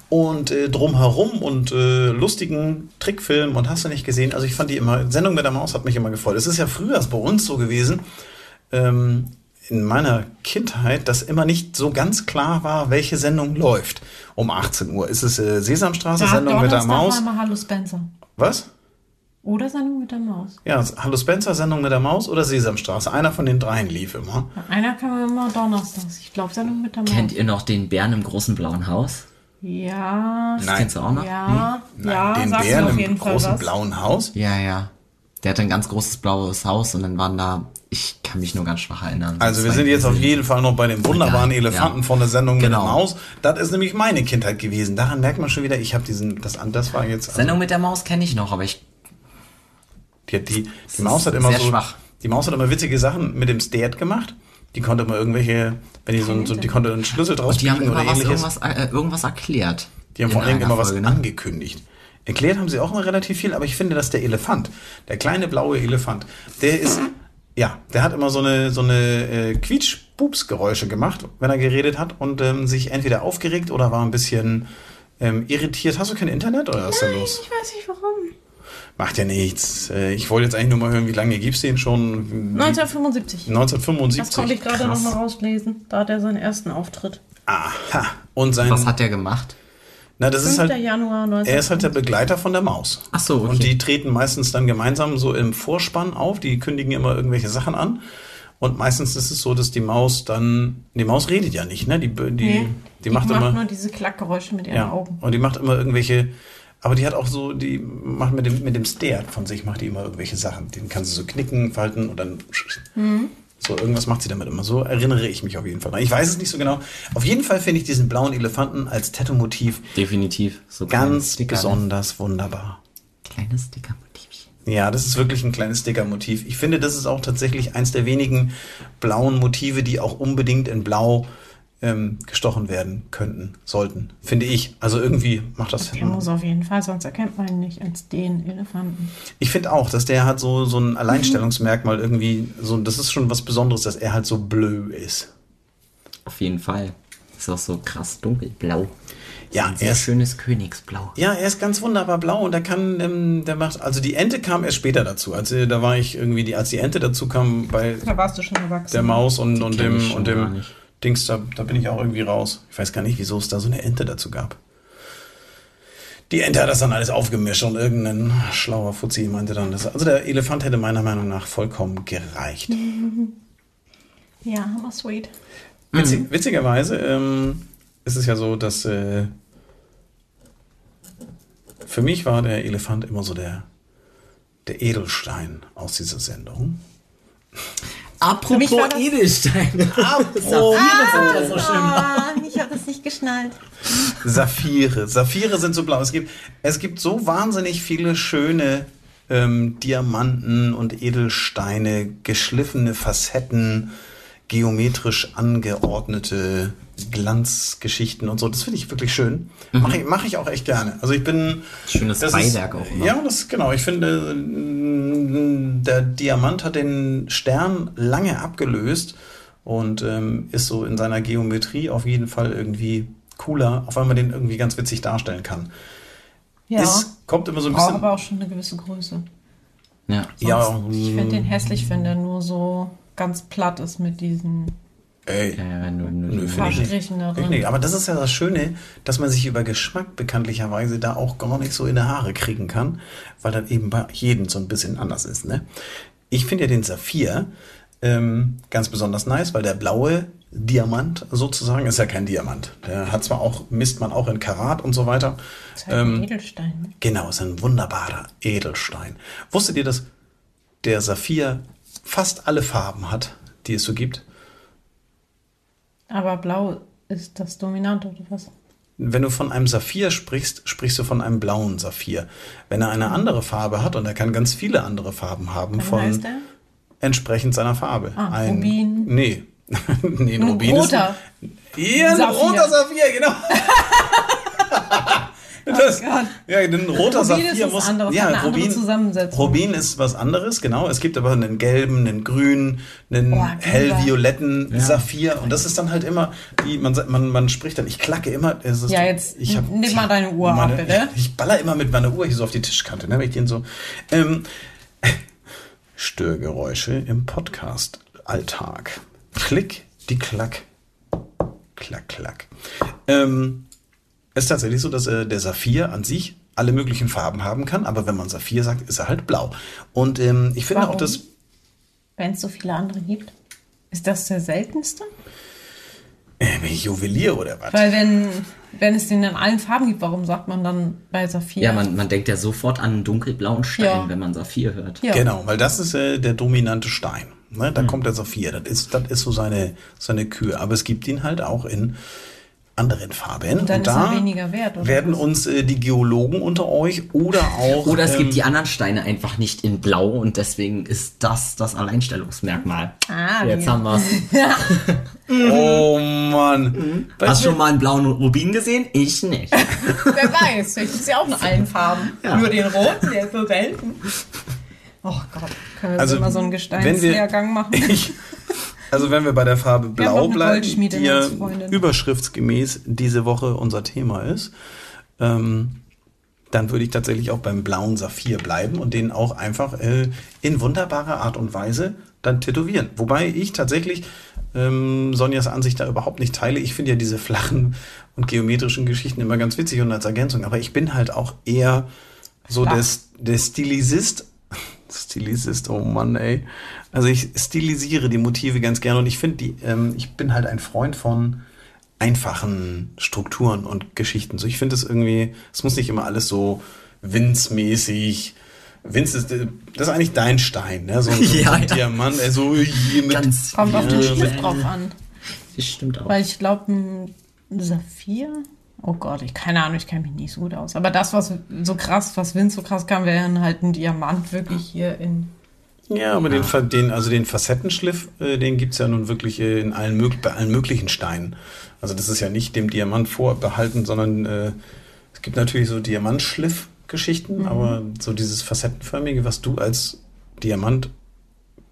S2: und äh, drumherum und äh, lustigen Trickfilmen und hast du nicht gesehen. Also ich fand die immer, Sendung mit der Maus hat mich immer gefreut. Es ist ja früher bei uns so gewesen, ähm, in meiner Kindheit, dass immer nicht so ganz klar war, welche Sendung läuft. Um 18 Uhr ist es äh, Sesamstraße, Sendung mit der Maus.
S4: war immer Hallo Spencer.
S2: Was?
S4: Oder Sendung mit der Maus.
S2: Ja, Hallo Spencer, Sendung mit der Maus oder Sesamstraße. Einer von den dreien lief immer.
S4: Einer kam immer donnerstags. Ich glaube, Sendung mit der Maus.
S3: Kennt ihr noch den Bären im großen blauen Haus?
S4: Ja.
S3: Das
S2: Nein.
S3: kennst du auch noch?
S4: Ja.
S2: Nein,
S4: ja,
S2: den Bären
S4: auf
S2: im großen
S4: was.
S2: blauen Haus.
S3: Ja, ja. Der hatte ein ganz großes blaues Haus und dann waren da, ich kann mich nur ganz schwach erinnern.
S2: Also wir sind jetzt auf jeden Fall noch bei dem wunderbaren Elefanten
S3: ja.
S2: von der Sendung mit
S3: Genau.
S2: der Maus. Das ist nämlich meine Kindheit gewesen. Daran merkt man schon wieder, ich habe diesen, das, das war jetzt. also
S3: Sendung mit der Maus kenne ich noch, aber ich
S2: Die, die, die Maus hat immer so,
S3: schwach.
S2: die Maus hat immer witzige Sachen mit dem Stairt gemacht. Die konnte immer irgendwelche, wenn die so, so die konnte einen Schlüssel draus
S3: die haben
S2: oder
S3: was,
S2: ähnliches.
S3: irgendwas, äh, irgendwas erklärt.
S2: Die haben vor allem immer was
S3: Folge, ne?
S2: angekündigt. Erklärt haben sie auch immer relativ viel, aber ich finde, dass der Elefant, der kleine blaue Elefant, der ist, ja, der hat immer so eine, so eine äh, Quietsch-Bups-Geräusche gemacht, wenn er geredet hat und ähm, sich entweder aufgeregt oder war ein bisschen ähm, irritiert. Hast du kein Internet oder was ist da los?
S4: Ich weiß nicht warum.
S2: Macht ja nichts. Äh, ich wollte jetzt eigentlich nur mal hören, wie lange gibt's den schon?
S4: 1975.
S2: 1975.
S4: Das konnte ich gerade noch
S3: Krass.
S4: mal rauslesen. Da hat er seinen ersten Auftritt.
S2: Aha. Und sein,
S3: Was hat der gemacht?
S2: Na, das
S4: 5.
S2: ist halt,
S4: Januar 1975.
S2: er ist halt der Begleiter von der Maus.
S3: Ach so, okay.
S2: Und die treten meistens dann gemeinsam so im Vorspann auf. Die kündigen immer irgendwelche Sachen an. Und meistens ist es so, dass die Maus dann, die Maus redet ja nicht, ne? Die, die,
S4: Nee,
S2: die, macht immer,
S4: nur diese Klackgeräusche mit ihren
S2: ja,
S4: Augen.
S2: und die macht immer irgendwelche, aber die hat auch so, die macht mit dem, mit dem Stare von sich, macht die immer irgendwelche Sachen. Den kann sie so knicken, falten und dann,
S4: Mhm.
S2: So irgendwas macht sie damit immer. So erinnere ich mich auf jeden Fall. Ich weiß es nicht so genau. Auf jeden Fall finde ich diesen blauen Elefanten als Tattoo-Motiv
S3: Definitiv. So
S2: ganz
S3: ne?
S2: besonders wunderbar.
S3: Kleines Stickermotivchen.
S2: Ja, das ist wirklich ein kleines Sticker-Motiv. Ich finde, das ist auch tatsächlich eins der wenigen blauen Motive, die auch unbedingt in Blau ähm, gestochen werden könnten, sollten. Finde ich. Also irgendwie macht das.
S4: Der muss auf jeden Fall, sonst erkennt man ihn nicht als den Elefanten.
S2: Ich finde auch, dass der hat so, so ein Alleinstellungsmerkmal irgendwie. So, das ist schon was Besonderes, dass er halt so blö ist.
S3: Auf jeden Fall. Ist auch so krass dunkelblau.
S2: Ja,
S3: Ein
S2: er
S3: sehr
S2: ist,
S3: schönes Königsblau.
S2: ja, er ist ganz wunderbar blau und er kann, ähm, der macht, also die Ente kam erst später dazu. Als äh, da war ich irgendwie, die, als die Ente dazu kam bei
S4: Da warst du schon erwachsen.
S2: der Maus und, und dem und dem. Dings, da, da bin ich auch irgendwie raus. Ich weiß gar nicht, wieso es da so eine Ente dazu gab. Die Ente hat das dann alles aufgemischt und irgendein schlauer Fuzzi meinte dann, das, also der Elefant hätte meiner Meinung nach vollkommen gereicht.
S4: Ja, aber sweet.
S2: Witzig, witzigerweise ähm, ist es ja so, dass äh, für mich war der Elefant immer so der, der Edelstein aus dieser Sendung.
S3: Apropos Edelsteine.
S2: Apropos
S3: sind ja so schön.
S4: Ah, ich habe das nicht geschnallt.
S2: Saphire. Saphire sind so blau. Es gibt, es gibt so wahnsinnig viele schöne ähm, Diamanten und Edelsteine, geschliffene Facetten, geometrisch angeordnete Glanzgeschichten und so. Das finde ich wirklich schön. Mache ich, mach ich auch echt gerne. Also ich bin.
S3: Schönes
S2: das ist-
S3: Beiwerk auch, ne?
S2: Ja, das genau. Ich finde, mm, der Diamant hat den Stern lange abgelöst und ähm, ist so in seiner Geometrie auf jeden Fall irgendwie cooler, auch weil man den irgendwie ganz witzig darstellen kann.
S4: Ja.
S2: Es kommt immer so ein bisschen.
S4: aber auch schon eine gewisse Größe.
S3: Ja.
S2: ja,
S4: Ich finde den hässlich, wenn der nur so ganz platt ist mit diesen
S2: ey,
S3: Ja, ja, wenn du,
S2: Nö,
S3: nur
S2: finde ich nicht. Ich nicht. Aber das ist ja das Schöne, dass man sich über Geschmack bekanntlicherweise da auch gar nicht so in die Haare kriegen kann, weil dann eben bei jedem so ein bisschen anders ist. Ne? Ich finde ja den Saphir ähm, ganz besonders nice, weil der blaue Diamant sozusagen ist ja kein Diamant. Der hat zwar auch, misst man auch in Karat und so weiter.
S4: Das ist halt ein
S2: Ähm,
S4: Edelstein. Ne?
S2: Genau, ist ein wunderbarer Edelstein. Wusstet ihr, dass der Saphir fast alle Farben hat, die es so gibt?
S4: Aber blau ist das dominant oder was?
S2: Wenn du von einem Saphir sprichst, sprichst du von einem blauen Saphir. Wenn er eine andere Farbe hat, und er kann ganz viele andere Farben haben,
S4: Dann
S2: von
S4: heißt er?
S2: entsprechend seiner Farbe.
S4: Ah,
S2: ein,
S4: Rubin.
S2: Nee. nee, ein Rubin
S4: roter.
S2: ist. Ja, ein roter Saphir, genau. Das,
S4: Gott.
S2: ja, ein roter
S4: Rubin
S2: Saphir muss.
S4: anderes,
S2: ja,
S4: eine andere
S2: Rubin. Rubin ist was anderes, genau. Es gibt aber einen gelben, einen grünen, einen
S4: Oh,
S2: hellvioletten Saphir. Und das ist dann halt immer, wie man, man, man spricht dann, ich klacke immer. Es ist,
S4: Ja, jetzt
S2: ich hab,
S4: nimm mal deine Uhr ab, bitte.
S2: Ich baller immer mit meiner Uhr hier so auf die Tischkante, ne, wenn ich den so. Ähm, Störgeräusche im Podcast-Alltag. Klick, die Klack. Klack, klack. Ähm, ist tatsächlich so, dass äh, der Saphir an sich alle möglichen Farben haben kann, aber wenn man Saphir sagt, ist er halt blau. Und ähm, ich finde
S4: Warum?
S2: auch, dass
S4: Wenn es so viele andere gibt. Ist das der seltenste?
S2: äh, Juwelier oder was?
S4: Weil wenn, wenn es den in allen Farben gibt, warum sagt man dann bei Saphir?
S3: Ja, man, man denkt ja sofort an einen dunkelblauen Stein,
S4: Ja.
S3: wenn man Saphir hört.
S4: Ja.
S2: Genau, weil das ist äh, der dominante Stein. Ne?
S4: Hm.
S2: Da kommt der Saphir. Das ist, das ist so seine, seine Kühe. Aber es gibt ihn halt auch in anderen Farben.
S4: Und dann ist
S2: da
S4: er weniger wert, oder
S2: werden
S4: was?
S2: uns äh, die Geologen unter euch oder auch.
S3: Oder es
S2: ähm,
S3: gibt die anderen Steine einfach nicht in Blau und deswegen ist das das Alleinstellungsmerkmal.
S4: Ah,
S3: Jetzt
S4: wie-
S3: haben wir's.
S2: Oh Mann. Bei-
S3: Hast du schon mal einen blauen Rubin gesehen? Ich nicht.
S4: Wer weiß, vielleicht ist ja auch in allen Farben.
S3: Ja.
S4: Nur den roten, der ist so selten. Oh Gott, können wir
S2: Also,
S4: also, immer so einen Gesteinslehrgang machen?
S2: Ich, also wenn wir bei der Farbe Blau bleiben, die ja überschriftsgemäß diese Woche unser Thema ist, ähm, dann würde ich tatsächlich auch beim blauen Saphir bleiben und den auch einfach äh, in wunderbarer Art und Weise dann tätowieren. Wobei ich tatsächlich ähm, Sonjas Ansicht da überhaupt nicht teile. Ich finde ja diese flachen und geometrischen Geschichten immer ganz witzig und als Ergänzung, aber ich bin halt auch eher so
S4: Flach.
S2: der, der Stilisist. Stilisist, oh Mann, ey. Also ich stilisiere die Motive ganz gerne und ich finde die, ähm, ich bin halt ein Freund von einfachen Strukturen und Geschichten. So, ich finde es irgendwie, es muss nicht immer alles so Vince-mäßig. Vince ist, das ist eigentlich dein Stein, ne? So, ein- so,
S3: Ja,
S2: ein
S3: ja.
S2: Diamant, ey, so hier mit.
S3: Ganz
S4: Kommt auf den Stift drauf an.
S3: Das stimmt auch.
S4: Weil ich glaube, ein Saphir. Oh Gott, ich keine Ahnung, ich kenne mich nicht so gut aus. Aber das, was so krass, was Vince so krass kann, wäre halt ein Diamant wirklich hier in.
S2: Ja, aber den, den, also den Facettenschliff, äh, den gibt's ja nun wirklich äh, in allen, bei allen möglichen Steinen. Also das ist ja nicht dem Diamant vorbehalten, sondern äh, es gibt natürlich so Diamantschliff-Geschichten, aber so dieses Facettenförmige, was du als Diamant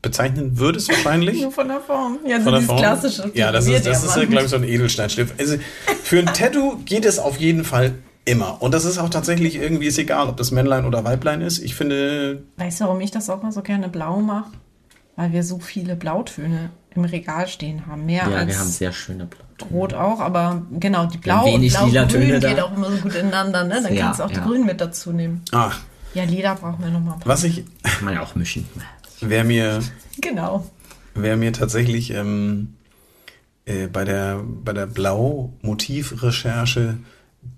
S2: bezeichnen würdest wahrscheinlich.
S4: Nur von der Form. Ja, so
S2: Von der
S4: dieses
S2: Form.
S4: klassische.
S2: Ja, das ist, das ist ja, glaube ich, so ein Edelsteinschliff. Also für ein Tattoo geht es auf jeden Fall immer. Und das ist auch tatsächlich irgendwie ist egal, ob das Männlein oder Weiblein ist. Ich finde,
S4: Weißt du, warum ich das auch mal so gerne blau mache? Weil wir so viele Blautöne im Regal stehen haben. Mehr
S3: Ja,
S4: als
S3: wir haben sehr schöne Blatt.
S4: Rot auch, aber genau, die Blau und Blau-Grün
S3: da.
S4: geht auch immer so gut ineinander, ne? Dann
S3: Ja,
S4: kannst du auch
S3: ja.
S4: die Grün mit dazu nehmen.
S2: ach,
S4: Ja, Lila brauchen wir nochmal ein paar.
S2: was ich,
S3: Kann man ja auch mischen.
S2: Wer mir,
S4: Genau.
S2: wer mir tatsächlich ähm, äh, bei der, bei der Blau-Motivrecherche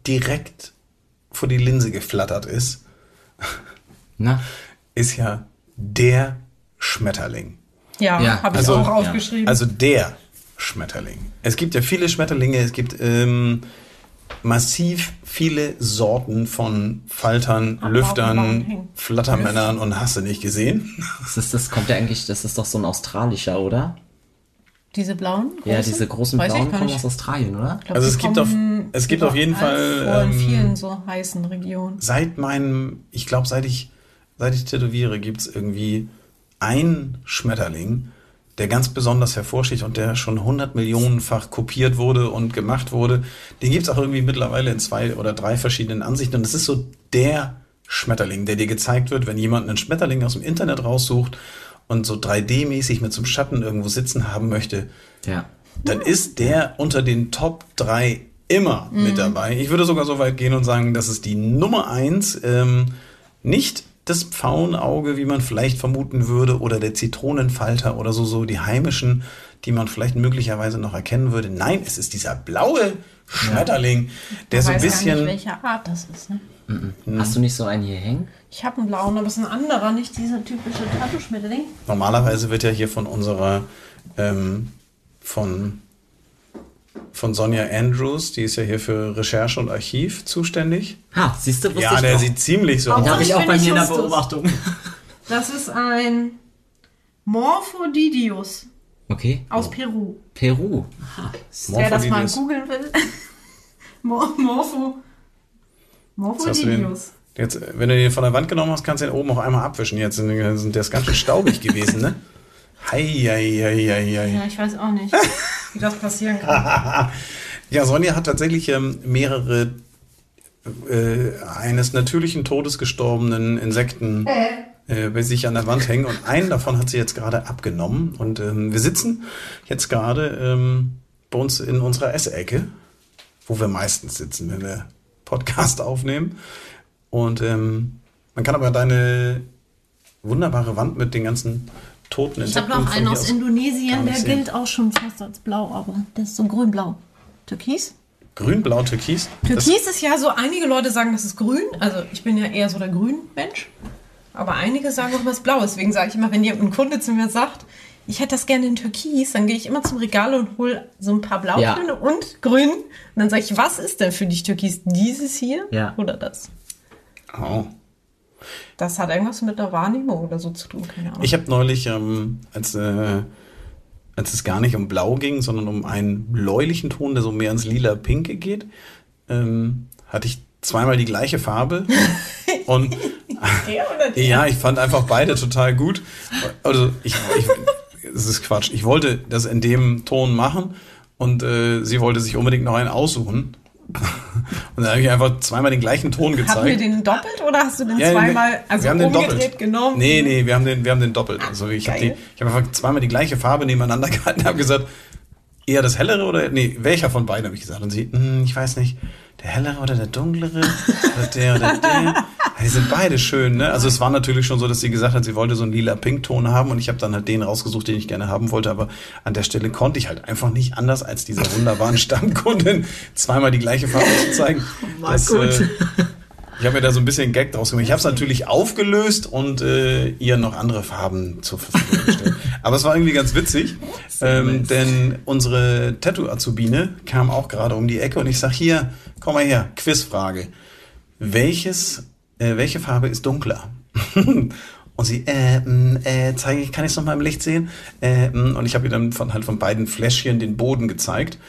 S2: direkt vor die Linse geflattert ist,
S3: Na?
S2: ist ja der Schmetterling.
S4: Ja,
S3: Ja,
S4: habe ich
S2: also-
S4: auch aufgeschrieben.
S2: Also der Schmetterling. Es gibt ja viele Schmetterlinge, es gibt ähm, massiv viele Sorten von Faltern,
S4: Am
S2: Lüftern. Flattermännern und hast du nicht gesehen?
S3: Das, ist, das kommt ja eigentlich, das ist doch so ein australischer, oder?
S4: diese blauen?
S3: Ja,
S4: großen?
S3: diese großen
S4: Weiß
S3: blauen kommen aus Australien, oder?
S4: Glaub,
S2: Also es gibt auf- es gibt auf jeden Fall,
S4: Vor in
S2: ähm,
S4: vielen so heißen Regionen.
S2: Seit meinem, ich glaube, seit ich, seit ich tätowiere, gibt's irgendwie einen Schmetterling, der ganz besonders hervorsticht und der schon 100 Millionenfach kopiert wurde und gemacht wurde. Den gibt's auch irgendwie mittlerweile in zwei oder drei verschiedenen Ansichten. Und es ist so der Schmetterling, der dir gezeigt wird, wenn jemand einen Schmetterling aus dem Internet raussucht und so 3D-mäßig mit so einem Schatten irgendwo sitzen haben möchte,
S3: Ja.
S2: dann ist der unter den Top 3 immer mit dabei. Ich würde sogar so weit gehen und sagen, das ist die Nummer 1. Ähm, nicht das Pfauenauge, wie man vielleicht vermuten würde, oder der Zitronenfalter oder so, so die heimischen, die man vielleicht möglicherweise noch erkennen würde. Nein, es ist dieser blaue Schmetterling, der
S4: Ich
S2: so ein
S4: weiß gar
S2: bisschen.
S4: nicht, welche Art das ist. Ne?
S3: Hast du nicht so einen hier hängen?
S4: Ich habe einen blauen, aber es ist ein anderer, nicht dieser typische Tattoo-Schmetterling.
S2: Normalerweise wird ja hier von unserer, ähm, von, von Sonja Andrews, die ist ja hier für Recherche und Archiv zuständig.
S3: Ha, siehst du, wusste
S2: Ja,
S3: ich
S2: der
S3: doch.
S2: sieht ziemlich so aus.
S3: habe ich auch bei mir in der. Beobachtung.
S4: Das ist ein Morphodidius
S3: Okay.
S4: aus Peru.
S3: Peru.
S4: Wer das mal googeln will. Mor Morpho. Morphodidius.
S2: jetzt, wenn du den von der Wand genommen hast, kannst du den oben auch einmal abwischen. Jetzt sind, sind der ist ganz schön staubig gewesen, ne? Hei, hei, hei, hei, hei.
S4: Ja, ich weiß auch nicht, wie das passieren kann.
S2: Ja, Sonja hat tatsächlich ähm, mehrere äh, eines natürlichen Todes gestorbenen Insekten äh, bei sich an der Wand hängen und einen davon hat sie jetzt gerade abgenommen und ähm, wir sitzen jetzt gerade ähm, bei uns in unserer Essecke, wo wir meistens sitzen, wenn wir Podcast aufnehmen und ähm, man kann aber deine wunderbare Wand mit den ganzen toten
S4: Ich habe noch einen aus Indonesien, der
S2: sehen.
S4: gilt auch schon fast als blau, aber der ist so grün-blau. Türkis?
S2: grün, blau, türkis. Das-
S4: Türkis ist ja so, einige Leute sagen, das ist grün. Also ich bin ja eher so der Grün-Mensch. Aber einige sagen auch, das ist blau. Deswegen sage ich immer, wenn ein Kunde zu mir sagt, ich hätte das gerne in Türkis, dann gehe ich immer zum Regal und hole so ein paar Blautöne
S3: Ja.
S4: und Grün. Und dann sage ich, was ist denn für dich Türkis? Dieses hier
S3: Ja.
S4: oder das?
S2: Oh.
S4: Das hat irgendwas mit der Wahrnehmung oder so zu tun, keine Ahnung.
S2: Ich habe neulich, ähm, als, äh, als es gar nicht um Blau ging, sondern um einen bläulichen Ton, der so mehr ins lila-pinke geht, ähm, hatte ich zweimal die gleiche Farbe. Und
S4: der oder der?
S2: ja, ich fand einfach beide total gut. Also ich, ich das ist Quatsch. Ich wollte das in dem Ton machen und äh, sie wollte sich unbedingt noch einen aussuchen. Und dann habe ich einfach zweimal den gleichen Ton gezeigt.
S4: Hatten wir den doppelt oder hast du den
S2: Ja,
S4: zweimal, also
S2: wir haben den doppelt.
S4: genommen?
S2: Nee, nee, wir haben den, wir haben den doppelt. Also ich habe hab einfach zweimal die gleiche Farbe nebeneinander gehalten und habe gesagt, eher das hellere oder, nee, welcher von beiden habe ich gesagt. Und sie, hm, ich weiß nicht, der hellere oder der dunklere oder der oder der. Die sind beide schön, ne? Also es war natürlich schon so, dass sie gesagt hat, sie wollte so einen lila Pinkton haben und ich habe dann halt den rausgesucht, den ich gerne haben wollte, aber an der Stelle konnte ich halt einfach nicht anders, als dieser wunderbaren Stammkundin zweimal die gleiche Farbe zu zeigen.
S3: War
S2: Das, äh, ich habe mir da so ein bisschen Gag draus gemacht. Ich habe es natürlich aufgelöst und äh, ihr noch andere Farben zur Verfügung gestellt. Aber es war irgendwie ganz witzig, ähm, denn unsere Tattoo-Azubine kam auch gerade um die Ecke und ich sag hier, komm mal her, Quizfrage. Welches, äh, welche Farbe ist dunkler? Und sie, äh, mh, äh, zeige ich, kann ich es noch mal im Licht sehen? Äh, mh, und ich habe ihr dann von, halt von beiden Fläschchen den Boden gezeigt,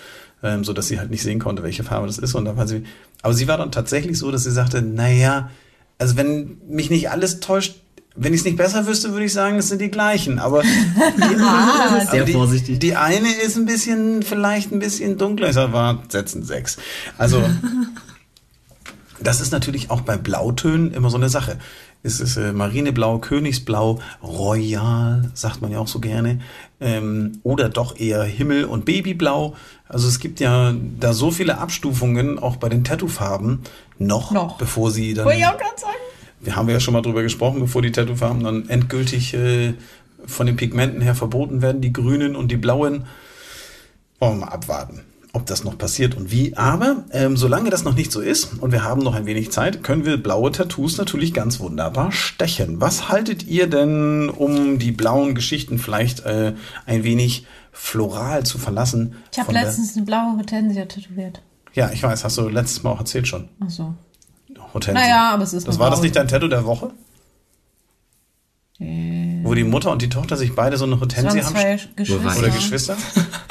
S2: ähm, so dass sie halt nicht sehen konnte, welche Farbe das ist. Und dann war sie, aber sie war dann tatsächlich so, dass sie sagte, naja, also wenn mich nicht alles täuscht, wenn ich es nicht besser wüsste, würde ich sagen, es sind die gleichen. Aber
S4: Ah,
S3: Sehr
S2: die,
S3: vorsichtig.
S2: Die eine ist ein bisschen, vielleicht ein bisschen dunkler. Ich sag, war setzen sechs. Also, das ist natürlich auch bei Blautönen immer so eine Sache. Es ist äh, Marineblau, Königsblau, Royal, sagt man ja auch so gerne. Ähm, oder doch eher Himmel- und Babyblau. Also es gibt ja da so viele Abstufungen, auch bei den Tattoofarben, noch,
S4: Noch.
S2: bevor sie dann
S4: wollte ich auch gerade sagen.
S2: wir haben ja schon mal drüber gesprochen, bevor die Tattoofarben dann endgültig äh, von den Pigmenten her verboten werden, die grünen und die blauen. Wollen wir mal abwarten, ob das noch passiert und wie. Aber ähm, solange das noch nicht so ist und wir haben noch ein wenig Zeit, können wir blaue Tattoos natürlich ganz wunderbar stechen. Was haltet ihr denn, um die blauen Geschichten vielleicht äh, ein wenig floral zu verlassen?
S4: Ich habe letztens eine blaue Hortensia tätowiert.
S2: Ja, ich weiß, hast du letztes Mal auch erzählt schon.
S4: Ach so.
S2: Hortensia.
S4: Naja, aber es ist
S2: Das war das nicht dein Tattoo der Woche? Wo die Mutter und die Tochter sich beide so eine
S4: waren
S2: haben?
S4: zwei Geschwister.
S2: Oder Geschwister?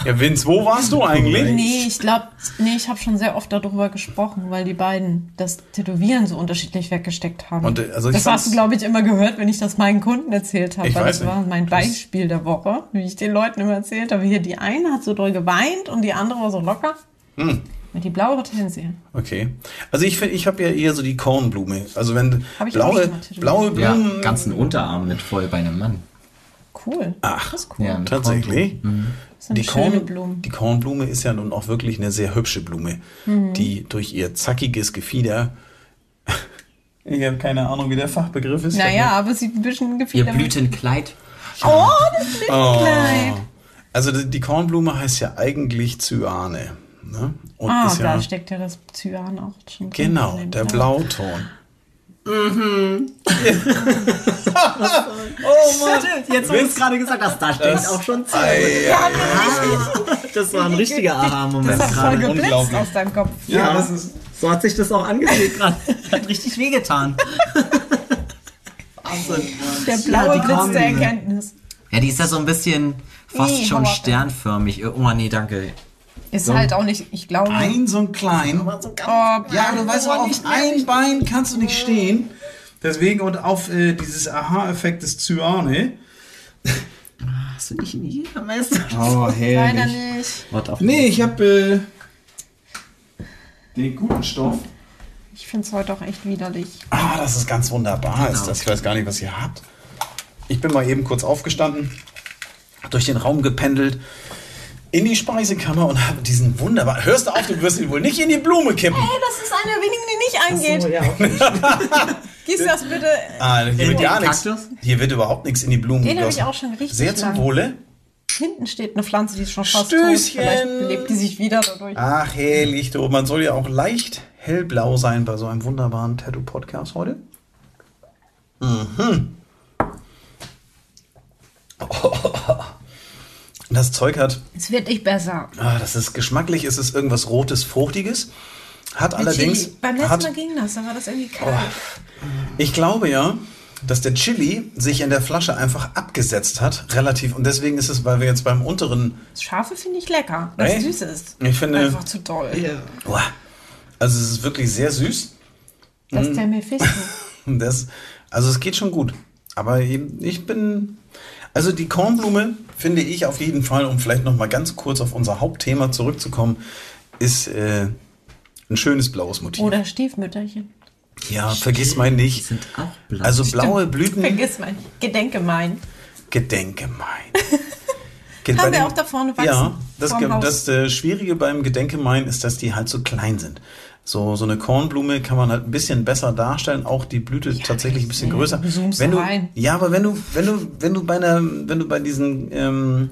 S2: Ja, Vince, wo warst du eigentlich?
S4: Nee, ich glaube, nee, ich habe schon sehr oft darüber gesprochen, weil die beiden das Tätowieren so unterschiedlich weggesteckt haben.
S2: Und, also ich
S4: das hast du, glaube ich, immer gehört, wenn ich das meinen Kunden erzählt habe.
S2: Ich
S4: Weil
S2: weiß
S4: das war
S2: nicht.
S4: mein Beispiel der Woche, wie ich den Leuten immer erzählt habe. Hier, die eine hat so doll geweint und die andere war so locker.
S2: Hm.
S4: Mit die blaue Hortensie.
S2: Okay. Also ich finde, ich habe ja eher so die Kornblume. Also wenn blaue, blaue
S3: Ja,
S2: Blumen.
S3: ganzen Unterarm mit voll bei einem Mann.
S4: Cool.
S2: Ach,
S4: das ist cool.
S3: Ja,
S2: tatsächlich.
S4: Das sind
S2: Die,
S4: schöne
S2: Korn,
S4: Blumen.
S2: die Kornblume ist ja nun auch wirklich eine sehr hübsche Blume,
S4: Mhm.
S2: die durch ihr zackiges Gefieder. Ich habe keine Ahnung, wie der Fachbegriff ist.
S4: Naja, aber sie ein bisschen
S3: Ihr
S4: gefiedert.
S3: Blütenkleid.
S4: Oh, das Blütenkleid.
S2: Also die die Kornblume heißt ja eigentlich Cyane. Ne? Und
S4: Ah,
S2: ist ja
S4: da steckt ja das Cyan auch schon drin.
S2: genau
S4: in dem
S2: der
S4: Blau.
S2: Blauton.
S3: Stimmt, jetzt wo du es gerade gesagt hast, da steht auch schon Zeit. Das war ein richtiger Aha-Moment
S4: Das hat voll
S3: gerade.
S4: geblitzt aus deinem Kopf.
S2: Ja, das ist.
S3: So hat sich das auch angefühlt gerade. Hat richtig wehgetan. Wahnsinn.
S4: Der
S3: Ja,
S4: blaue
S3: die
S4: Blitz der Erkenntnis.
S3: Ja, die ist ja so ein bisschen fast
S4: Nee,
S3: schon sternförmig. Oh nee, danke.
S4: Ist halt auch nicht, ich glaube.
S2: Ein so ein klein.
S4: oh,
S2: Ja, du weißt auch, auf ein Bein kannst du nicht stehen. Deswegen und auf äh, dieses Aha-Effekt des Cyane.
S3: Hast du nicht nie Meister?
S2: Oh,
S4: Leider nicht.
S3: Warte auf.
S2: Nee, ich habe äh, den guten Stoff.
S4: Ich finde es heute auch echt widerlich.
S2: Ah, das ist ganz wunderbar. Ist
S3: Genau.
S2: das. Ich weiß gar nicht, was ihr habt. Ich bin mal eben kurz aufgestanden, durch den Raum gependelt, in die Speisekammer und habe diesen wunderbaren. Hörst du auf, du wirst ihn wohl nicht in die Blume kippen.
S4: Hey, das ist eine der wenigen, die nicht eingeht. Gieß das bitte.
S2: Ah, hier wird gar nichts. Hier wird überhaupt nichts in die Blumen
S4: Den habe ich
S2: gegossen.
S4: auch schon richtig
S2: Sehr zum. Wohle.
S4: Hinten steht eine Pflanze, die ist schon fast
S2: Stößchen.
S4: tot. Vielleicht belebt die sich wieder dadurch.
S2: Ach, herrlich, du. Man soll ja auch leicht hellblau sein bei so einem wunderbaren Tattoo-Podcast heute. Mhm. Das Zeug hat,
S4: Es wird nicht besser.
S2: ah, das ist geschmacklich, es ist irgendwas Rotes, Fruchtiges. Hat allerdings,
S4: Chili. Beim letzten
S2: hat,
S4: Mal ging das, da war das irgendwie kalt.
S2: ich glaube ja, dass der Chili sich in der Flasche einfach abgesetzt hat, relativ. Und deswegen ist es, weil wir jetzt beim unteren
S4: Das Scharfe finde ich lecker. Das
S2: Echt?
S4: süß ist.
S2: Ich finde-
S4: Einfach zu doll.
S2: Uah. Also es ist wirklich sehr süß.
S4: Das ist der Mephisto.
S2: Das, also es geht schon gut. Aber eben, ich bin. Also die Kornblume finde ich auf jeden Fall, um vielleicht noch mal ganz kurz auf unser Hauptthema zurückzukommen, ist äh, ein schönes blaues Motiv.
S4: Oder Stiefmütterchen.
S2: ja, vergiss mal
S3: Die
S2: nicht.
S3: sind auch blau.
S2: Also blaue Blüten,
S4: Vergiss mein. Gedenke mein.
S2: Gedenke mein. Ge-
S4: Haben wir
S2: den-
S4: auch da vorne wachsen,
S2: Ja, das,
S4: Haus.
S2: das äh, Schwierige beim Gedenkemein ist, dass die halt so klein sind. So, so eine Kornblume kann man halt ein bisschen besser darstellen, auch die Blüte tatsächlich ein bisschen größer. wenn du,
S4: rein.
S2: ja, aber wenn du, wenn du, wenn du bei einer, wenn du bei diesen, ähm,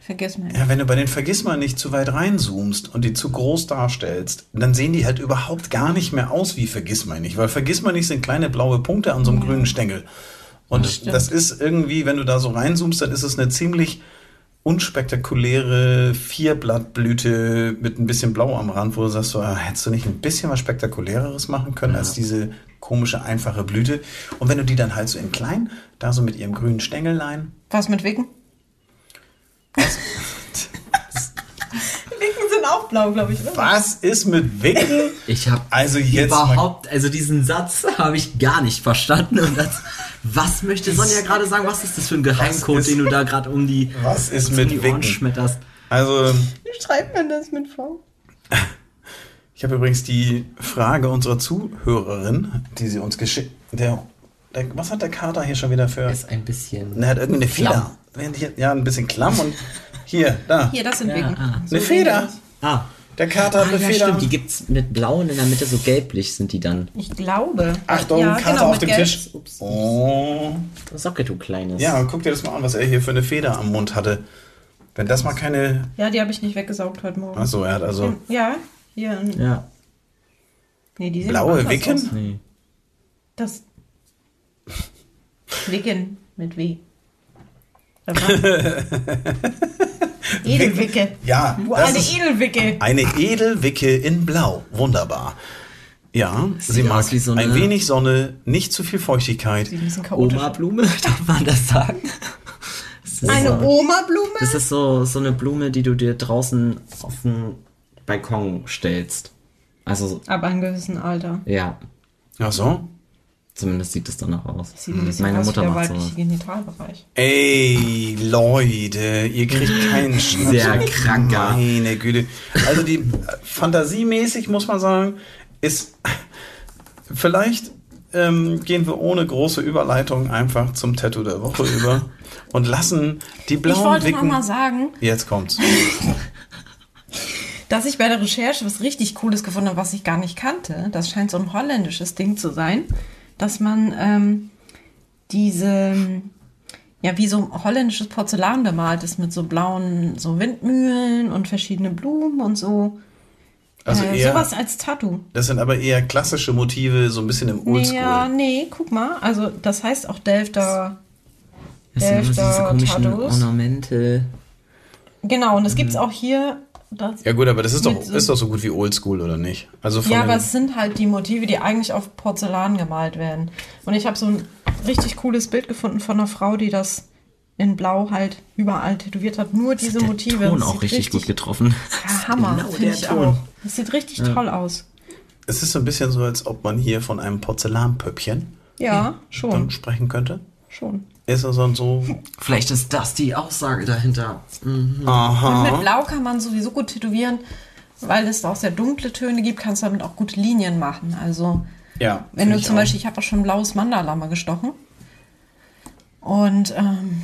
S4: Vergiss mein.
S2: ja, wenn du bei den Vergissmal nicht zu weit reinzoomst und die zu groß darstellst, dann sehen die halt überhaupt gar nicht mehr aus wie Vergissmal nicht, weil Vergissmal nicht sind kleine blaue Punkte an so einem grünen Stängel. Und
S4: stimmt.
S2: das ist irgendwie, wenn du da so reinzoomst, dann ist es eine ziemlich unspektakuläre Vierblattblüte mit ein bisschen Blau am Rand, wo du sagst, so, ah, hättest du nicht ein bisschen was Spektakuläres machen können als diese komische, einfache Blüte. Und wenn du die dann halt so in klein, da so mit ihrem grünen Stängelein,
S4: Was mit Wicken? Wicken sind auch blau, glaube ich. Oder?
S2: Was ist mit Wicken?
S3: Ich habe
S2: Also jetzt
S3: überhaupt, also diesen Satz habe ich gar nicht verstanden. Und das, was möchte Sonja gerade sagen? Was ist das für ein Geheimcode,
S2: ist-
S3: den du da gerade um die,
S2: Was ist mit
S3: die Ohren schmetterst?
S2: Also,
S4: Wie schreibt man das mit V?
S2: ich habe übrigens die Frage unserer Zuhörerin, die sie uns geschickt. Der, der, was hat der Kater hier schon wieder für?
S3: Ist ein bisschen.
S2: Er hat irgendwie eine Feder. Ja, ein bisschen klamm und hier, da.
S4: Hier, das sind
S3: Ja,
S4: Wicken.
S3: ah.
S2: eine Feder.
S3: Ah,
S2: Der Kater hat
S3: ah
S2: eine
S3: ja,
S2: Feder.
S3: stimmt. Die gibt's mit blau und in der Mitte so gelblich sind die dann.
S4: Ich glaube.
S2: Achtung,
S4: ja,
S2: Kater
S4: genau,
S2: auf dem
S4: Gelb.
S2: Tisch. Oh.
S3: Socke, du kleines.
S2: Ja, guck dir das mal an, was er hier für eine Feder am Mund hatte. Wenn das mal keine.
S4: Ja, die habe ich nicht weggesaugt heute Morgen.
S2: Achso, er hat also
S4: Ja, hier.
S3: Ja.
S4: Nee, die sehen
S2: blaue Wicken.
S4: aus.
S3: Nee.
S4: Das. Wicken mit W. Edelwicke.
S2: Ja,
S4: Du
S2: das
S4: eine
S2: ist
S4: Edelwicke.
S2: eine Edelwicke in Blau. Wunderbar. Ja, sie mag
S3: so
S2: ein wenig Sonne, nicht zu viel Feuchtigkeit.
S3: Oma-Blume, darf man das sagen? Das ist
S4: Eine
S3: so,
S4: Oma-Blume?
S3: Das ist so, so eine Blume, die du dir draußen auf den Balkon stellst. Also,
S4: Ab einem gewissen Alter.
S3: ja,
S2: Ach so?
S3: Zumindest sieht es danach aus.
S4: Sieht ein bisschen
S3: Meine
S4: aus
S3: Mutter
S4: der
S3: macht
S4: weibliche
S3: sowas.
S4: Genitalbereich.
S2: Ey, Leute, ihr kriegt keinen Schnaps.
S3: Sehr kranker.
S2: Meine Güte. Also die fantasiemäßig muss man sagen, ist vielleicht ähm, gehen wir ohne große Überleitung einfach zum Tattoo der Woche über und lassen die
S4: Ich
S2: blauen
S4: wollte noch
S2: Wicken.
S4: mal sagen,
S2: Jetzt kommt's.
S4: dass ich bei der Recherche was richtig Cooles gefunden habe, was ich gar nicht kannte. Das scheint so ein holländisches Ding zu sein, dass man ähm, diese, ja, wie so holländisches Porzellan bemalt ist mit so blauen, so Windmühlen und verschiedene Blumen und so.
S2: Also
S4: äh,
S2: eher,
S4: sowas als Tattoo.
S2: das sind aber eher klassische Motive, so ein bisschen im Oldschool.
S4: ja, nee, guck mal. Also, das heißt auch Delfter.
S3: Das sind nur diese
S4: Delfter
S3: komischen
S4: Tattoos.
S3: Ornamente.
S4: Genau, und das gibt's auch hier. Das,
S2: Ja gut, aber das ist doch,
S4: so-
S2: ist doch so gut wie Oldschool, oder nicht? Also von
S4: Ja, aber es sind halt die Motive, die eigentlich auf Porzellan gemalt werden. Und ich habe so ein richtig cooles Bild gefunden von einer Frau, die das in Blau halt überall tätowiert hat. Nur diese
S3: der
S4: Motive.
S3: Ton
S4: Das
S3: auch
S4: sieht
S3: richtig, gut getroffen.
S4: Ja, Hammer.
S3: Genau
S4: finde
S3: der
S4: ich
S3: Ton.
S4: auch. Das sieht richtig toll aus.
S2: es ist so ein bisschen so, als ob man hier von einem Porzellanpöppchen
S4: Ja, schon.
S2: sprechen könnte.
S4: Schon.
S2: Ist also so,
S3: Vielleicht ist das die Aussage dahinter. Mhm.
S4: Und mit
S2: aha.
S4: Blau kann man sowieso gut tätowieren, weil es auch sehr dunkle Töne gibt, kannst du damit auch gute Linien machen. Also
S2: Ja,
S4: Wenn du
S2: ich
S4: zum
S2: auch.
S4: Beispiel, ich habe auch schon ein blaues Mandala mal gestochen. Und ähm,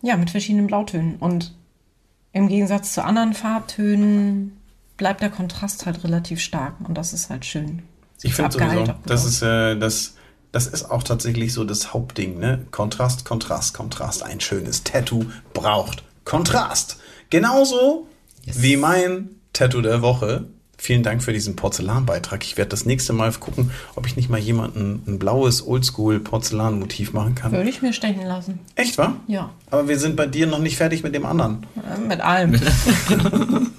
S4: ja, mit verschiedenen Blautönen. Und im Gegensatz zu anderen Farbtönen bleibt der Kontrast halt relativ stark. Und das ist halt schön.
S2: Ich finde sowieso, das ist, äh, das, das ist auch tatsächlich so das Hauptding, ne? Kontrast, Kontrast, Kontrast. Ein schönes Tattoo braucht Kontrast. Genauso wie mein Tattoo der Woche. Vielen Dank für diesen Porzellanbeitrag. Ich werde das nächste Mal gucken, ob ich nicht mal jemanden ein blaues Oldschool-Porzellanmotiv machen kann.
S4: Würde ich mir stechen lassen.
S2: Echt, wa?
S4: Ja,
S2: Aber wir sind bei dir noch nicht fertig mit dem anderen.
S4: äh, mit allem.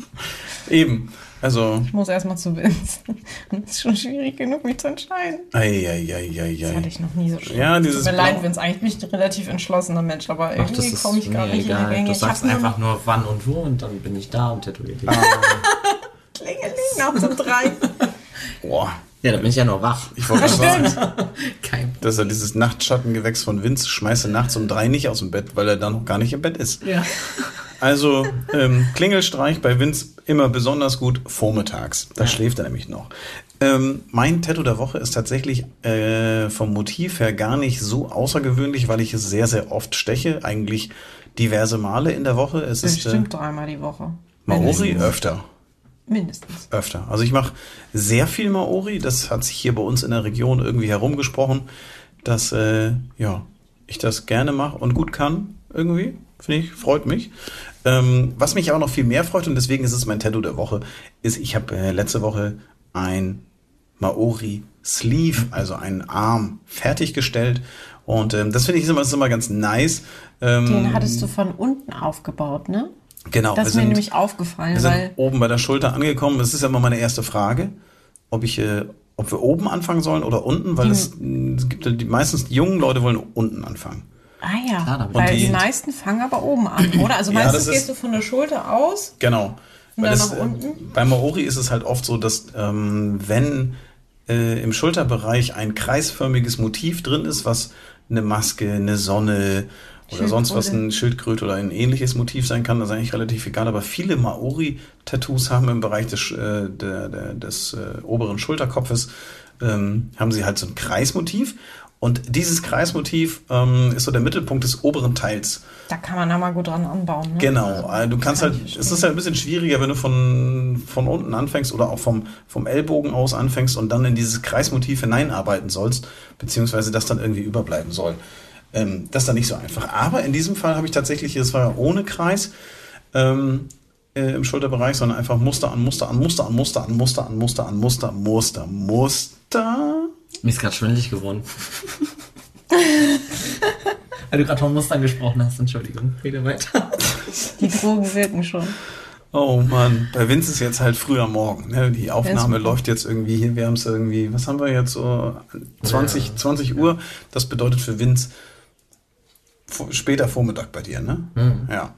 S2: Eben. Also,
S4: Ich muss erstmal zu Vince. Das ist schon schwierig genug, mich zu entscheiden.
S2: ei, ei, ei, ei,
S4: Das hatte ich noch nie so schlimm.
S2: Ja, dieses
S4: Tut mir leid,
S2: Blau-
S4: Vince. Eigentlich bin ich ein relativ entschlossener Mensch, aber irgendwie komme ich gerade nicht in die
S3: egal.
S4: Gänge.
S3: Du
S4: Ich
S3: sagst
S4: hab nur
S3: einfach nur wann und wo und dann bin ich da und tätowiere dich.
S4: Klingeling nachts um drei.
S2: Boah,
S3: Ja, dann bin ich ja noch wach.
S2: ich wollte gerade sagen.
S3: Kein
S2: dass er dieses Nachtschattengewächs von Vince schmeißt er nachts um drei nicht aus dem Bett, weil er dann noch gar nicht im Bett ist.
S3: Ja.
S2: Also ähm, Klingelstreich bei Vince immer besonders gut vormittags. Da schläft er nämlich noch. Ähm, mein Tattoo der Woche ist tatsächlich äh, vom Motiv her gar nicht so außergewöhnlich, weil ich es sehr, sehr oft steche. Eigentlich diverse Male in der Woche. Es ist äh,
S4: Bestimmt dreimal die Woche.
S2: Maori öfter.
S4: Mindestens.
S2: Öfter. Also ich mache sehr viel Maori. Das hat sich hier bei uns in der Region irgendwie herumgesprochen, dass äh, ja ich das gerne mache und gut kann irgendwie. Finde ich, freut mich. Ähm, was mich aber noch viel mehr freut und deswegen ist es mein Tattoo der Woche, ist, ich habe äh, letzte Woche ein Maori Sleeve, also einen Arm, fertiggestellt. Und ähm, das finde ich immer, das ist immer ganz nice. Ähm,
S4: Den hattest du von unten aufgebaut, ne?
S2: Genau,
S4: Das ist mir nämlich aufgefallen,
S2: wir sind
S4: weil
S2: oben bei der Schulter angekommen. Das ist ja immer meine erste Frage, ob ich, äh, ob wir oben anfangen sollen oder unten, weil es, mh, es gibt ja die meistens die jungen Leute wollen unten anfangen.
S4: Ah ja,
S3: Klar,
S4: weil
S2: die-
S4: die, meisten fangen aber oben an, oder? Also
S2: Ja,
S4: meistens
S2: ist-
S4: gehst du von der Schulter aus.
S2: Genau.
S4: Und
S2: Weil
S4: dann
S2: das,
S4: nach
S2: äh,
S4: unten?
S2: Bei Maori ist es halt oft so, dass ähm, wenn äh, im Schulterbereich ein kreisförmiges Motiv drin ist, was eine Maske, eine Sonne oder sonst was, ein Schildkröte oder ein ähnliches Motiv sein kann, das ist eigentlich relativ egal. Aber viele Maori-Tattoos haben im Bereich des, äh, der, der, des äh, oberen Schulterkopfes, ähm, haben sie halt so ein Kreismotiv. Und dieses Kreismotiv ähm, ist so der Mittelpunkt des oberen Teils.
S4: Da kann man da mal gut dran anbauen. Ne?
S2: Genau, äh, du kannst
S4: kann
S2: halt, es ist halt ein bisschen schwieriger, wenn du von, von unten anfängst oder auch vom, vom Ellbogen aus anfängst und dann in dieses Kreismotiv hineinarbeiten sollst, beziehungsweise das dann irgendwie überbleiben soll. Ähm, das ist dann nicht so einfach. Aber in diesem Fall habe ich tatsächlich, es war ja ohne Kreis ähm, äh, im Schulterbereich, sondern einfach Muster an Muster an Muster an Muster an Muster an Muster an Muster, Muster, Muster.
S3: Mir ist gerade schwindelig geworden. Weil du gerade von Mustern gesprochen hast, Entschuldigung. Rede weiter.
S4: Die Drogen wirken schon.
S2: Oh Mann, bei Vince ist jetzt halt früher Morgen. Ne? Die Aufnahme läuft jetzt irgendwie hier. Wir haben es irgendwie, was haben wir jetzt so? 20, 20 Uhr. Das bedeutet für Vince später Vormittag bei dir, ne? Ja.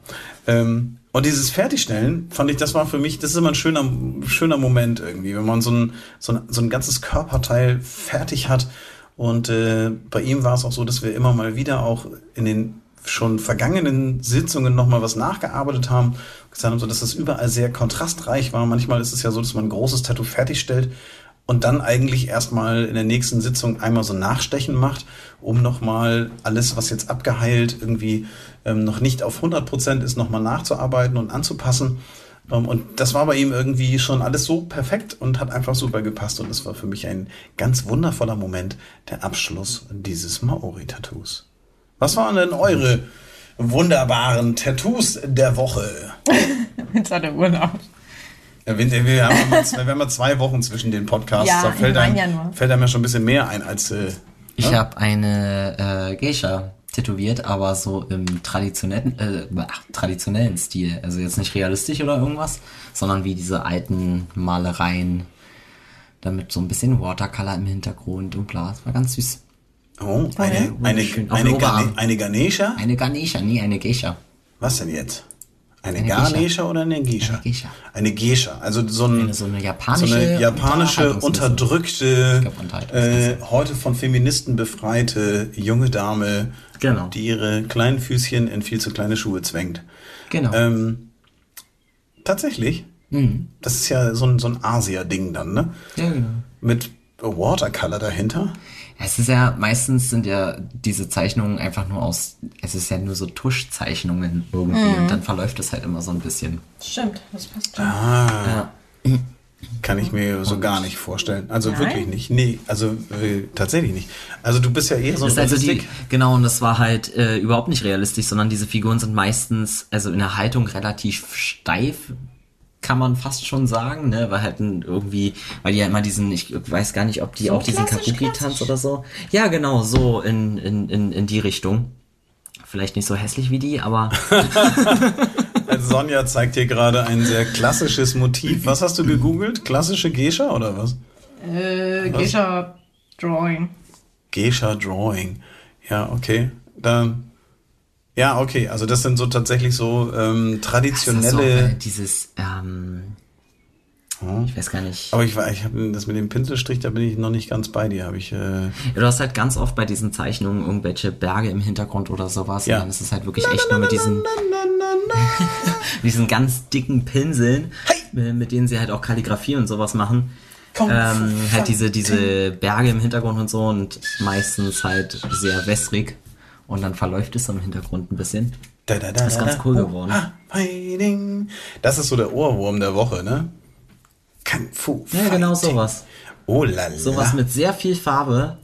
S2: Ähm, und dieses Fertigstellen fand ich, das war für mich, das ist immer ein schöner, schöner Moment irgendwie, wenn man so ein, so ein, so ein ganzes Körperteil fertig hat. Und äh, bei ihm war es auch so, dass wir immer mal wieder auch in den schon vergangenen Sitzungen nochmal was nachgearbeitet haben. Gesagt haben, so, dass das überall sehr kontrastreich war. Manchmal ist es ja so, dass man ein großes Tattoo fertigstellt und dann eigentlich erstmal in der nächsten Sitzung einmal so Nachstechen macht, um nochmal alles, was jetzt abgeheilt irgendwie ähm, noch nicht auf 100% ist, nochmal nachzuarbeiten und anzupassen. Ähm, und das war bei ihm irgendwie schon alles so perfekt und hat einfach super gepasst. Und es war für mich ein ganz wundervoller Moment, der Abschluss dieses Maori-Tattoos. Was waren denn eure wunderbaren Tattoos der Woche?
S4: Jetzt hat er Urlaub.
S2: Ja, Wir, wir, haben mal zwei, wir zwei Wochen zwischen den Podcasts.
S4: Ja,
S2: da fällt einem,
S4: ja nur.
S2: fällt einem ja schon ein bisschen mehr ein als. Äh,
S3: Ich
S2: Ja?
S3: habe eine äh, Geisha tätowiert, aber so im traditionellen, äh, ach, traditionellen Stil. Also jetzt nicht realistisch oder irgendwas, sondern wie diese alten Malereien. Damit so ein bisschen Watercolor im Hintergrund und bla. Das war ganz süß.
S2: oh, eine, eine, eine, eine Ganesha?
S3: Eine Ganesha, nee, eine Geisha.
S2: Was denn jetzt? Eine,
S3: Eine
S2: Ganesha
S3: Geisha.
S2: oder eine Gescha?
S3: Eine Geisha.
S2: Eine Gescha. Also so, ein,
S3: Eine, so eine japanische
S2: so eine japanische, unterdrückte,
S3: glaub,
S2: äh, heute von Feministen befreite junge Dame,
S3: Genau.
S2: die ihre kleinen Füßchen in viel zu kleine Schuhe zwängt.
S3: Genau.
S2: Ähm, tatsächlich.
S3: Mhm.
S2: Das ist ja so ein, so ein Asia-Ding dann, ne?
S3: Ja, genau.
S2: Mit Watercolor dahinter.
S3: Es ist ja, meistens sind ja diese Zeichnungen einfach nur aus, es ist ja nur so Tuschzeichnungen irgendwie
S4: Mhm.
S3: und dann verläuft es halt immer so ein bisschen.
S4: Stimmt, das passt schon.
S2: Ah,
S3: Ja.
S2: kann ich mir so gar nicht vorstellen. Also
S4: Nein?
S2: wirklich nicht. Nee, also äh, tatsächlich nicht. Also du bist ja eher so
S3: ist also die, genau, und das war halt äh, überhaupt nicht realistisch, sondern diese Figuren sind meistens, also in der Haltung relativ steif, kann man fast schon sagen, ne, weil halt irgendwie, weil die ja immer diesen, ich weiß gar nicht, ob die
S4: So
S3: auch diesen Kabuki-Tanz oder so. Ja, genau, so in, in, in, in die Richtung. Vielleicht nicht so hässlich wie die, aber
S2: Also Sonja zeigt hier gerade ein sehr klassisches Motiv. Was hast du gegoogelt? Klassische Gescha oder was?
S4: Äh, Geisha Drawing.
S2: Gescha Drawing. Ja, okay. Dann. Ja, okay. Also das sind so tatsächlich so ähm,
S3: das ist so, äh,
S2: traditionelle.
S3: dieses, ähm,
S2: Oh.
S3: ich weiß gar nicht.
S2: Aber ich war, ich habe das mit dem Pinselstrich, da bin ich noch nicht ganz bei dir. Habe ich. Äh,
S3: Ja, du hast halt ganz oft bei diesen Zeichnungen irgendwelche Berge im Hintergrund oder sowas.
S2: Ja.
S3: Und dann ist es halt wirklich echt nur mit diesen, diesen ganz dicken Pinseln, äh, mit denen sie halt auch Kalligrafie und sowas machen. Ähm, halt diese, diese Berge im Hintergrund und so und meistens halt sehr wässrig. Und dann verläuft es im Hintergrund ein bisschen.
S2: Da, da, da,
S3: Das ist ganz
S2: da.
S3: cool
S2: Oh,
S3: geworden.
S2: ah, fighting. Das ist so der Ohrwurm der Woche, ne? Kung Fu.
S3: Ja, genau sowas.
S2: Oh la la.
S3: Sowas mit sehr viel Farbe.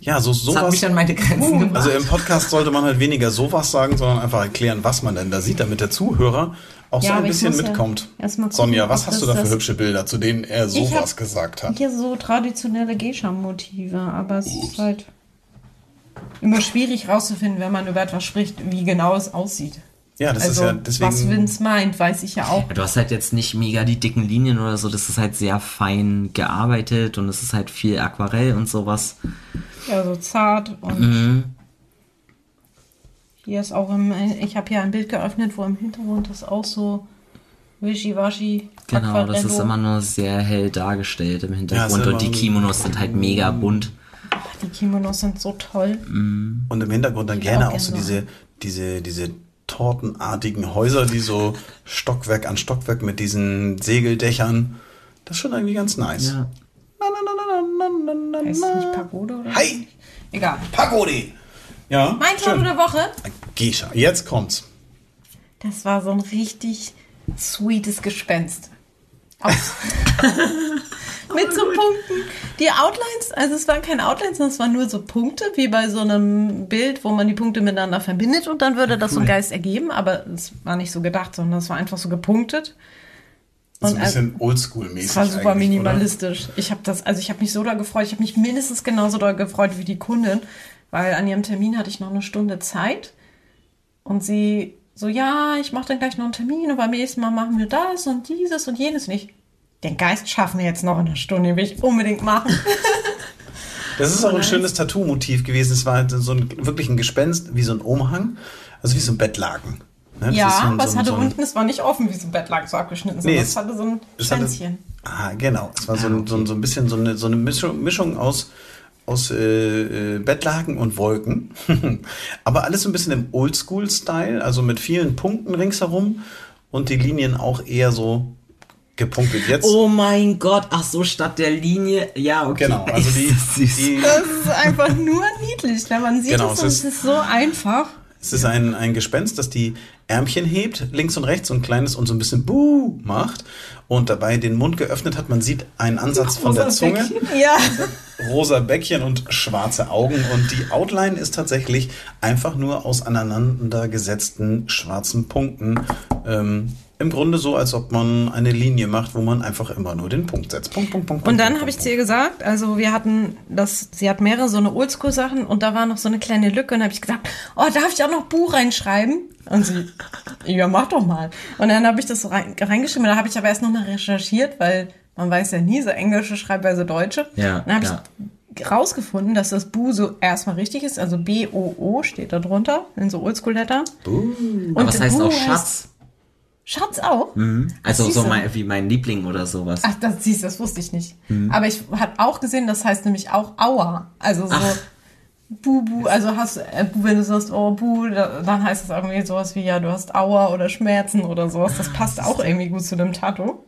S2: Ja, so
S3: Das hat
S2: sowas.
S3: mich an meine Grenzen gebracht.
S2: Also im Podcast sollte man halt weniger sowas sagen, sondern einfach erklären, was man denn da sieht, damit der Zuhörer auch so
S4: Ja,
S2: ein
S4: aber ich
S2: bisschen
S4: ja
S2: mitkommt.
S4: mal gucken,
S2: Sonja, was hast du da für
S4: das-
S2: hübsche Bilder, zu denen er sowas gesagt hat?
S4: Hier so traditionelle Geisha-Motive, aber es ist halt immer schwierig rauszufinden, wenn man über etwas spricht, wie genau es aussieht.
S2: Ja, das
S4: also,
S2: ist ja deswegen.
S4: was Vince meint, weiß ich ja auch.
S3: Du hast halt jetzt nicht mega die dicken Linien oder so, das ist halt sehr fein gearbeitet und es ist halt viel Aquarell und sowas.
S4: Ja, so zart und
S3: Mhm.
S4: hier ist auch im, ich habe hier ein Bild geöffnet, wo im Hintergrund ist auch so Wischiwaschi.
S3: Genau, das ist immer nur sehr hell dargestellt im Hintergrund
S2: ist
S3: und die Kimonos sind halt mega bunt.
S4: Die Kimonos sind so toll.
S2: Und im Hintergrund dann
S4: Ich
S2: gerne
S4: auch
S2: auch so
S4: gerne
S2: diese, diese, diese tortenartigen Häuser, die so Stockwerk an Stockwerk mit diesen Segeldächern. Das ist schon irgendwie ganz nice.
S3: Ja.
S2: Na, na, na, na, na, na, na, na,
S4: Heißt nicht Pagode oder?
S2: Hi!
S4: Egal.
S2: Pagode! Ja,
S4: Mein
S2: schön.
S4: der Woche.
S2: Gescha, jetzt kommt's.
S4: Das war so ein richtig sweetes Gespenst. Aus. Mit so Punkten. Die Outlines, also es waren keine Outlines, sondern es waren nur so Punkte, wie bei so einem Bild, wo man die Punkte miteinander verbindet und dann würde das so ein Geist ergeben, aber es war nicht so gedacht, sondern es war einfach so gepunktet.
S2: So ein
S4: äh,
S2: bisschen oldschool-mäßig.
S4: Es war super minimalistisch. Ich habe das, also ich habe mich so doll gefreut. Ich habe mich mindestens genauso doll gefreut wie die Kundin, weil an ihrem Termin hatte ich noch eine Stunde Zeit und sie so, ja, ich mache dann gleich noch einen Termin und beim nächsten Mal machen wir das und dieses und jenes nicht. Den Geist schaffen wir jetzt noch in einer Stunde, den will ich unbedingt machen.
S2: Das ist auch ein schönes Tattoo-Motiv gewesen. Es war so ein, wirklich ein Gespenst, wie so ein Umhang, also wie so ein Bettlaken. Ne?
S4: Ja,
S2: so ein-
S4: was
S2: so
S4: hatte
S2: so ein-
S4: unten, es war nicht offen wie so ein Bettlaken so abgeschnitten,
S2: Nee,
S4: sondern
S2: es-
S4: es hatte so ein Schwänzchen.
S2: Ah, genau. Es war so, ein, so, ein, so ein bisschen so eine, so eine Mischung, Mischung aus, aus äh, äh, Bettlaken und Wolken. Aber alles so ein bisschen im Oldschool-Style, also mit vielen Punkten ringsherum und die Linien auch eher so gepunktet. Jetzt,
S3: Oh mein Gott, ach so, statt der Linie, ja, okay.
S2: genau, also die, die
S4: Das ist einfach nur niedlich, ne? man sieht
S2: Genau,
S4: es und
S2: ist-
S4: es ist so einfach.
S2: Es ist ein, ein Gespenst, das die Ärmchen hebt, links und rechts, ein kleines und so ein bisschen Buh macht und dabei den Mund geöffnet hat. Man sieht einen Ansatz von der
S4: Rosa
S2: Zunge,
S4: Bäckchen. Ja.
S2: rosa Bäckchen und schwarze Augen. Und die Outline ist tatsächlich einfach nur aus aneinander gesetzten schwarzen Punkten. Ähm, Im Grunde so, als ob man eine Linie macht, wo man einfach immer nur den Punkt setzt. Punkt, Punkt, Punkt.
S4: Und dann habe ich zu ihr gesagt, also wir hatten das, sie hat mehrere so eine Oldschool-Sachen und da war noch so eine kleine Lücke und habe ich gesagt, oh, darf ich auch noch Buch reinschreiben? Und sie, ja, mach doch mal. Und dann habe ich das so rein, reingeschrieben, da habe ich aber erst noch mal recherchiert, weil man weiß ja nie, so englische Schreibweise deutsche.
S3: Ja,
S4: Dann habe
S3: ja.
S4: ich rausgefunden, dass das Bu so erstmal richtig ist, also B-O-O steht da drunter, in so Oldschool-Letter. Und
S3: Aber was heißt
S4: Bu
S3: auch Schatz?
S4: Schatz auch?
S3: Also
S4: siehst
S3: so mein, wie mein Liebling oder sowas.
S4: Ach, das siehst das wusste ich nicht.
S3: Hm.
S4: Aber ich habe auch gesehen, das heißt nämlich auch Aua. Also so
S3: Ach.
S4: Bubu, also hast äh, wenn du sagst, oh Bu, da, dann heißt es irgendwie sowas wie, ja, du hast Aua oder Schmerzen oder sowas.
S3: Ah,
S4: Das passt auch irgendwie gut zu dem Tattoo.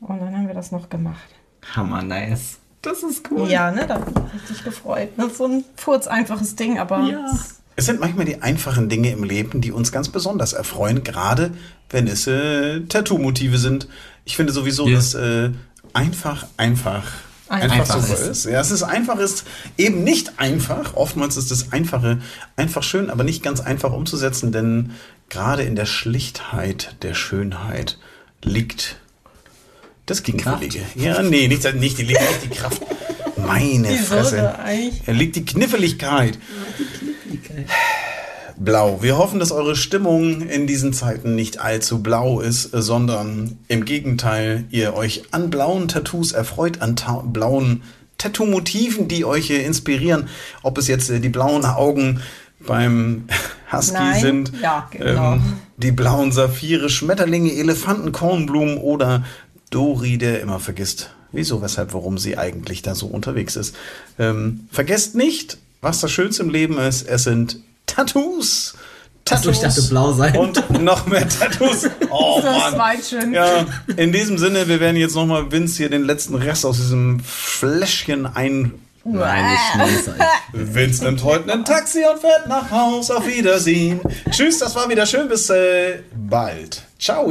S4: Und dann haben wir das noch gemacht.
S3: Hammer nice. Das ist cool.
S4: Ja, ne, da hab ich mich richtig gefreut. Das ist so ein furz einfaches Ding, aber
S3: Ja.
S2: Es sind manchmal die einfachen Dinge im Leben, die uns ganz besonders erfreuen, gerade wenn es äh, Tattoo-Motive sind. Ich finde sowieso,
S3: Ja.
S2: dass äh, einfach, einfach, einfach,
S4: Einfach
S2: super
S3: ist.
S2: ist. Ja, es ist einfach, ist eben nicht einfach. Oftmals ist das Einfache einfach schön, aber nicht ganz einfach umzusetzen, denn gerade in der Schlichtheit der Schönheit liegt das Gegenwillige. Ja, nee, nicht, nicht, die liegt nicht die Kraft. Meine Fresse. Er liegt die Kniffeligkeit. Blau. Wir hoffen, dass eure Stimmung in diesen Zeiten nicht allzu blau ist, sondern im Gegenteil, ihr euch an blauen Tattoos erfreut, an blauen Tattoo-Motiven, die euch inspirieren. Ob es jetzt äh, die blauen Augen beim Husky
S4: Nein.
S2: sind,
S4: Ja, genau.
S2: ähm, die blauen Saphire, Schmetterlinge, Elefanten, Kornblumen oder Dori, der immer vergisst, wieso, weshalb, warum sie eigentlich da so unterwegs ist. Ähm, vergesst nicht, was das Schönste im Leben ist. Es sind Tattoos.
S3: Ach so, dachte blau sein.
S2: Und noch mehr Tattoos. Oh
S4: das
S2: Mann. Ja, in diesem Sinne, wir werden jetzt nochmal Vince hier den letzten Rest aus diesem Fläschchen ein.
S3: Nein, nicht.
S2: Vince nimmt heute ein Taxi und fährt nach Haus. Auf Wiedersehen. Tschüss, das war wieder schön. Bis äh, bald. Ciao.